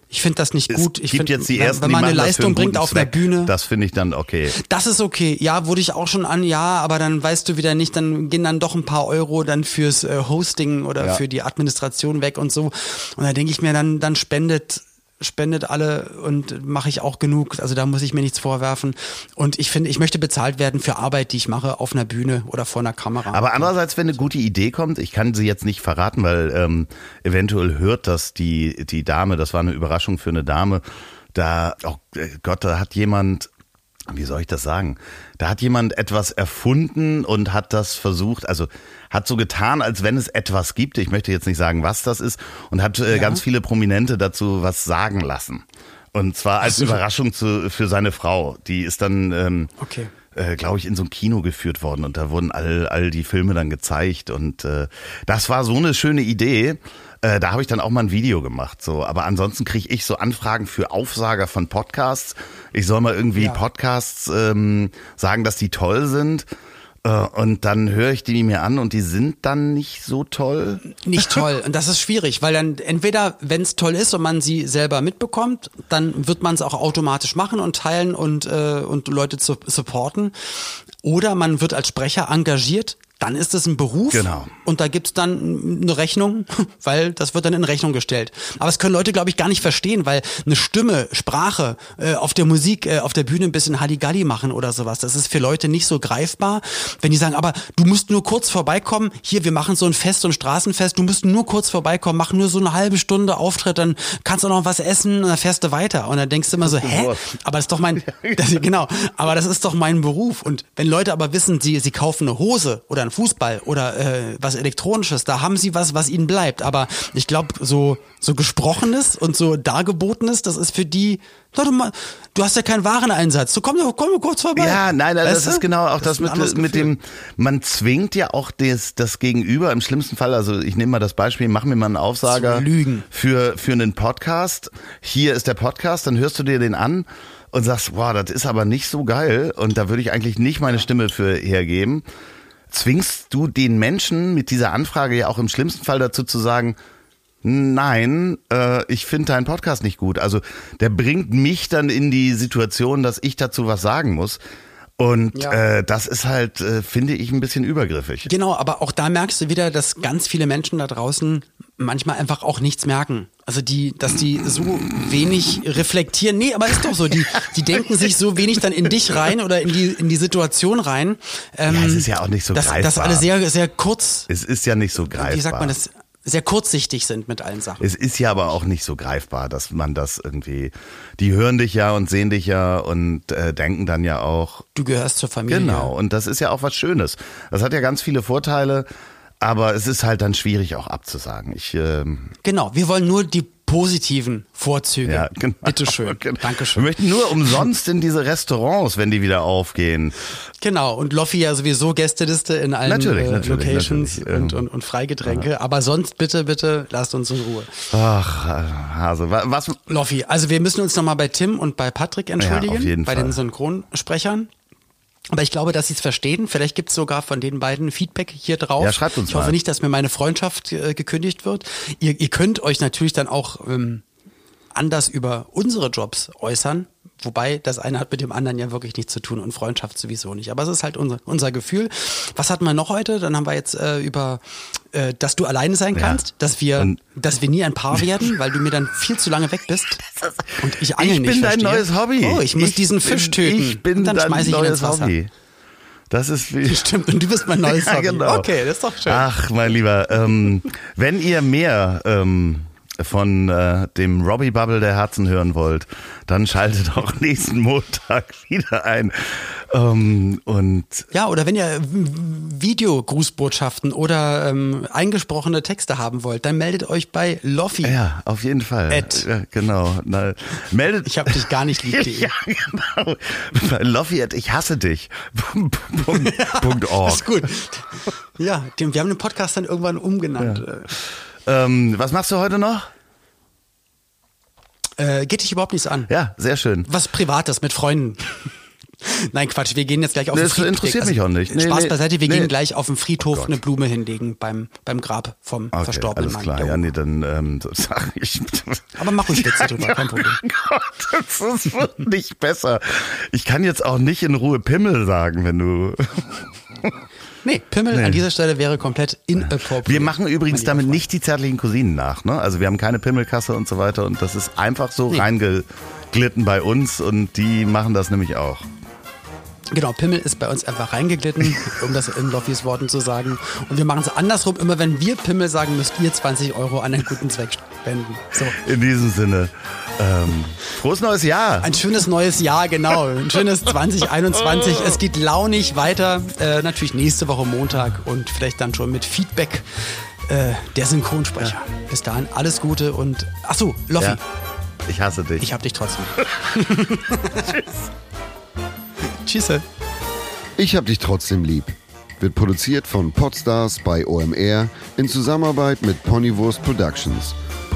[SPEAKER 2] ich finde das nicht gut. Ich finde,
[SPEAKER 1] jetzt die ersten,
[SPEAKER 2] wenn man eine Leistung bringt auf der
[SPEAKER 1] Zweck.
[SPEAKER 2] Bühne,
[SPEAKER 1] Das finde ich dann okay.
[SPEAKER 2] das ist okay. Ja, wurde ich auch schon an, ja, aber dann weißt du wieder nicht, dann gehen dann doch ein paar Euro dann fürs äh, Hosting oder
[SPEAKER 1] Ja.
[SPEAKER 2] für die Administration weg und so. Und da denke ich mir, dann, dann spendet spendet alle und mache ich auch genug. Also da muss ich mir nichts vorwerfen. Und ich finde, ich möchte bezahlt werden für Arbeit, die ich mache auf einer Bühne oder vor einer Kamera.
[SPEAKER 1] Aber andererseits, wenn eine gute Idee kommt, ich kann sie jetzt nicht verraten, weil ähm, eventuell hört das die, die Dame, das war eine Überraschung für eine Dame, da, oh Gott, da hat jemand, wie soll ich das sagen, da hat jemand etwas erfunden und hat das versucht, also hat so getan, als wenn es etwas gibt, ich möchte jetzt nicht sagen, was das ist, und hat äh, ganz viele Prominente dazu was sagen lassen. Und zwar als Überraschung zu, für seine Frau. Die ist dann ähm,
[SPEAKER 2] Okay.
[SPEAKER 1] äh, glaube ich, in so ein Kino geführt worden und da wurden all, all die Filme dann gezeigt und äh, das war so eine schöne Idee. Äh, da habe ich dann auch mal ein Video gemacht. So, aber ansonsten kriege ich so Anfragen für Aufsager von Podcasts. Ich soll mal irgendwie
[SPEAKER 2] Ja.
[SPEAKER 1] Podcasts ähm, sagen, dass die toll sind. Äh, Und dann höre ich die mir an und die sind dann nicht so toll.
[SPEAKER 2] Nicht toll. Und das ist schwierig, weil dann entweder, wenn es toll ist und man sie selber mitbekommt, dann wird man es auch automatisch machen und teilen und, äh, und Leute zu supporten. Oder man wird als Sprecher engagiert. Dann ist es ein Beruf
[SPEAKER 1] Genau.
[SPEAKER 2] und da gibt's dann eine Rechnung, weil das wird dann in Rechnung gestellt. Aber es können Leute, glaube ich, gar nicht verstehen, weil eine Stimme, Sprache äh, auf der Musik, äh, auf der Bühne ein bisschen Halligalli machen oder sowas, das ist für Leute nicht so greifbar. Wenn die sagen, aber du musst nur kurz vorbeikommen, hier, wir machen so ein Fest, so ein Straßenfest, du musst nur kurz vorbeikommen, mach nur so eine halbe Stunde Auftritt, dann kannst du noch was essen und dann fährst du weiter. Und dann denkst du immer so, hä? Aber das ist doch mein, das, genau, aber das ist doch mein Beruf. Und wenn Leute aber wissen, sie, sie kaufen eine Hose oder einen Fußball oder äh, was Elektronisches, da haben sie was, was ihnen bleibt. Aber ich glaube, so, so Gesprochenes und so Dargebotenes, das ist für die, Leute, mal, du hast ja keinen Wareneinsatz. Du komm, doch- komm kurz vorbei.
[SPEAKER 1] Ja, nein, nein das ist
[SPEAKER 2] du?
[SPEAKER 1] genau auch
[SPEAKER 2] Das
[SPEAKER 1] das,
[SPEAKER 2] ist
[SPEAKER 1] mit, mit dem, man zwingt ja auch das, das Gegenüber im schlimmsten Fall, also ich nehme mal das Beispiel, mach mir mal einen Aufsager für, für einen Podcast. Hier ist der Podcast, dann hörst du dir den an und sagst, wow, das ist aber nicht so geil und da würde ich eigentlich nicht meine Stimme für hergeben. Zwingst du den Menschen mit dieser Anfrage ja auch im schlimmsten Fall dazu zu sagen, Nein, äh, ich finde deinen Podcast nicht gut. Also der bringt mich dann in die Situation, dass ich dazu was sagen muss. Und
[SPEAKER 2] Ja.
[SPEAKER 1] äh, das ist halt, äh, finde ich, ein bisschen übergriffig.
[SPEAKER 2] Genau, aber auch da merkst du wieder, dass ganz viele Menschen da draußen manchmal einfach auch nichts merken. Also die, dass die so wenig reflektieren. Nee, aber ist doch so. Die, die denken sich so wenig dann in dich rein oder in die, in die Situation rein. Ähm,
[SPEAKER 1] Ja, es ist ja auch nicht so
[SPEAKER 2] dass, dass
[SPEAKER 1] greifbar.
[SPEAKER 2] alle sehr, sehr kurz,
[SPEAKER 1] Es ist ja nicht so greifbar.
[SPEAKER 2] wie sagt man das, sehr kurzsichtig sind mit allen Sachen.
[SPEAKER 1] Es ist ja aber auch nicht so greifbar, dass man das irgendwie. Die hören dich ja und sehen dich ja und äh, denken dann ja auch,
[SPEAKER 2] Du gehörst zur Familie.
[SPEAKER 1] Genau, und das ist ja auch was Schönes. Das hat ja ganz viele Vorteile, aber es ist halt dann schwierig auch abzusagen. Ich, ähm,
[SPEAKER 2] Genau, wir wollen nur die positiven Vorzüge.
[SPEAKER 1] ja, genau.
[SPEAKER 2] Bitteschön.
[SPEAKER 1] Genau.
[SPEAKER 2] Dankeschön.
[SPEAKER 1] Wir möchten nur umsonst in diese Restaurants, wenn die wieder aufgehen.
[SPEAKER 2] Genau, und Loffi ja sowieso Gästeliste in allen
[SPEAKER 1] Natürlich,
[SPEAKER 2] äh,
[SPEAKER 1] natürlich,
[SPEAKER 2] Locations
[SPEAKER 1] natürlich.
[SPEAKER 2] Und, und, und Freigetränke. Aber sonst bitte, bitte lasst uns in Ruhe.
[SPEAKER 1] Ach, äh, Hase, wa- was?
[SPEAKER 2] Loffi, also wir müssen uns nochmal bei Tim und bei Patrick entschuldigen,
[SPEAKER 1] Ja, auf jeden
[SPEAKER 2] bei den Synchronsprechern. Aber ich glaube, dass sie es verstehen. Vielleicht gibt es sogar von den beiden Feedback hier drauf.
[SPEAKER 1] Ja, schreibt uns
[SPEAKER 2] ich hoffe
[SPEAKER 1] mal.
[SPEAKER 2] nicht, dass mir meine Freundschaft äh, gekündigt wird. Ihr, ihr könnt euch natürlich dann auch ähm, anders über unsere Jobs äußern. Wobei das eine hat mit dem anderen ja wirklich nichts zu tun und Freundschaft sowieso nicht. Aber es ist halt unser, unser Gefühl. Was hatten wir noch heute? Dann haben wir jetzt äh, über, äh, dass du alleine sein
[SPEAKER 1] Ja.
[SPEAKER 2] kannst, dass wir,
[SPEAKER 1] Und-
[SPEAKER 2] dass wir nie ein Paar werden, weil du mir dann viel zu lange weg bist. Und ich angel
[SPEAKER 1] Ich
[SPEAKER 2] nicht.
[SPEAKER 1] bin dein
[SPEAKER 2] verstehe.
[SPEAKER 1] neues Hobby.
[SPEAKER 2] Oh, ich muss diesen Fisch
[SPEAKER 1] bin,
[SPEAKER 2] töten.
[SPEAKER 1] Ich bin
[SPEAKER 2] und dann
[SPEAKER 1] dein
[SPEAKER 2] schmeiße ich ihn
[SPEAKER 1] neues
[SPEAKER 2] ins Wasser.
[SPEAKER 1] Hobby. Das ist wie.
[SPEAKER 2] Stimmt, und du bist mein neues
[SPEAKER 1] Ja,
[SPEAKER 2] Hobby.
[SPEAKER 1] genau.
[SPEAKER 2] Okay, das ist doch schön.
[SPEAKER 1] Ach, mein Lieber, ähm, wenn ihr mehr ähm, von äh, dem Robbie Bubble der Herzen hören wollt, dann schaltet auch nächsten Montag wieder ein. Ähm, und
[SPEAKER 2] Ja, oder wenn ihr Videogrußbotschaften oder ähm, eingesprochene Texte haben wollt, dann meldet euch bei Loffi.
[SPEAKER 1] ja, auf jeden Fall.
[SPEAKER 2] Ed.
[SPEAKER 1] Ja, genau. Na, meldet.
[SPEAKER 2] Ich hab dich gar nicht lieb.
[SPEAKER 1] ja, genau. Loffi, ich hasse dich. Punkt org.
[SPEAKER 2] Ist gut. Ja, wir haben den Podcast dann irgendwann umgenannt.
[SPEAKER 1] Ähm, was machst du heute noch?
[SPEAKER 2] Äh, geht dich überhaupt nichts an.
[SPEAKER 1] Ja, sehr schön.
[SPEAKER 2] Was Privates mit Freunden. Nein, Quatsch, wir gehen jetzt gleich auf den
[SPEAKER 1] Das
[SPEAKER 2] Friedhof.
[SPEAKER 1] interessiert mich auch nicht. Nee,
[SPEAKER 2] Spaß
[SPEAKER 1] nee,
[SPEAKER 2] beiseite, wir
[SPEAKER 1] nee.
[SPEAKER 2] gehen gleich auf dem Friedhof
[SPEAKER 1] Oh
[SPEAKER 2] eine Blume hinlegen beim, beim Grab vom
[SPEAKER 1] Okay,
[SPEAKER 2] verstorbenen
[SPEAKER 1] alles
[SPEAKER 2] Mann.
[SPEAKER 1] klar. Ja, nee, dann ähm, sag ich.
[SPEAKER 2] Aber mach ruhig Witze drüber, kein Problem.
[SPEAKER 1] Gott, das wird nicht besser. Ich kann jetzt auch nicht in Ruhe Pimmel sagen, wenn du.
[SPEAKER 2] Nee, Pimmel
[SPEAKER 1] Nee.
[SPEAKER 2] an dieser Stelle wäre komplett inappropriate.
[SPEAKER 1] Wir machen übrigens damit
[SPEAKER 2] lieber
[SPEAKER 1] nicht die zärtlichen Cousinen nach. Ne? Also wir haben keine Pimmelkasse und so weiter und das ist einfach so
[SPEAKER 2] Nee.
[SPEAKER 1] reingeglitten bei uns und die machen das nämlich auch.
[SPEAKER 2] Genau, Pimmel ist bei uns einfach reingeglitten, um das in Loffis Worten zu sagen. Und wir machen es andersrum. Immer wenn wir Pimmel sagen, müsst ihr 20 Euro an einen guten Zweck spenden. So.
[SPEAKER 1] In diesem Sinne, ähm, frohes neues Jahr.
[SPEAKER 2] Ein schönes neues Jahr, genau. Ein schönes 2021. Es geht launig weiter. Äh, natürlich nächste Woche Montag und vielleicht dann schon mit Feedback äh, der Synchronsprecher. Bis dahin alles Gute und ach so, Loffi,
[SPEAKER 1] Ja, ich hasse dich.
[SPEAKER 2] ich hab dich trotzdem. Tschüss.
[SPEAKER 4] Ich hab dich trotzdem lieb. Wird produziert von Podstars bei OMR in Zusammenarbeit mit Ponywurst Productions.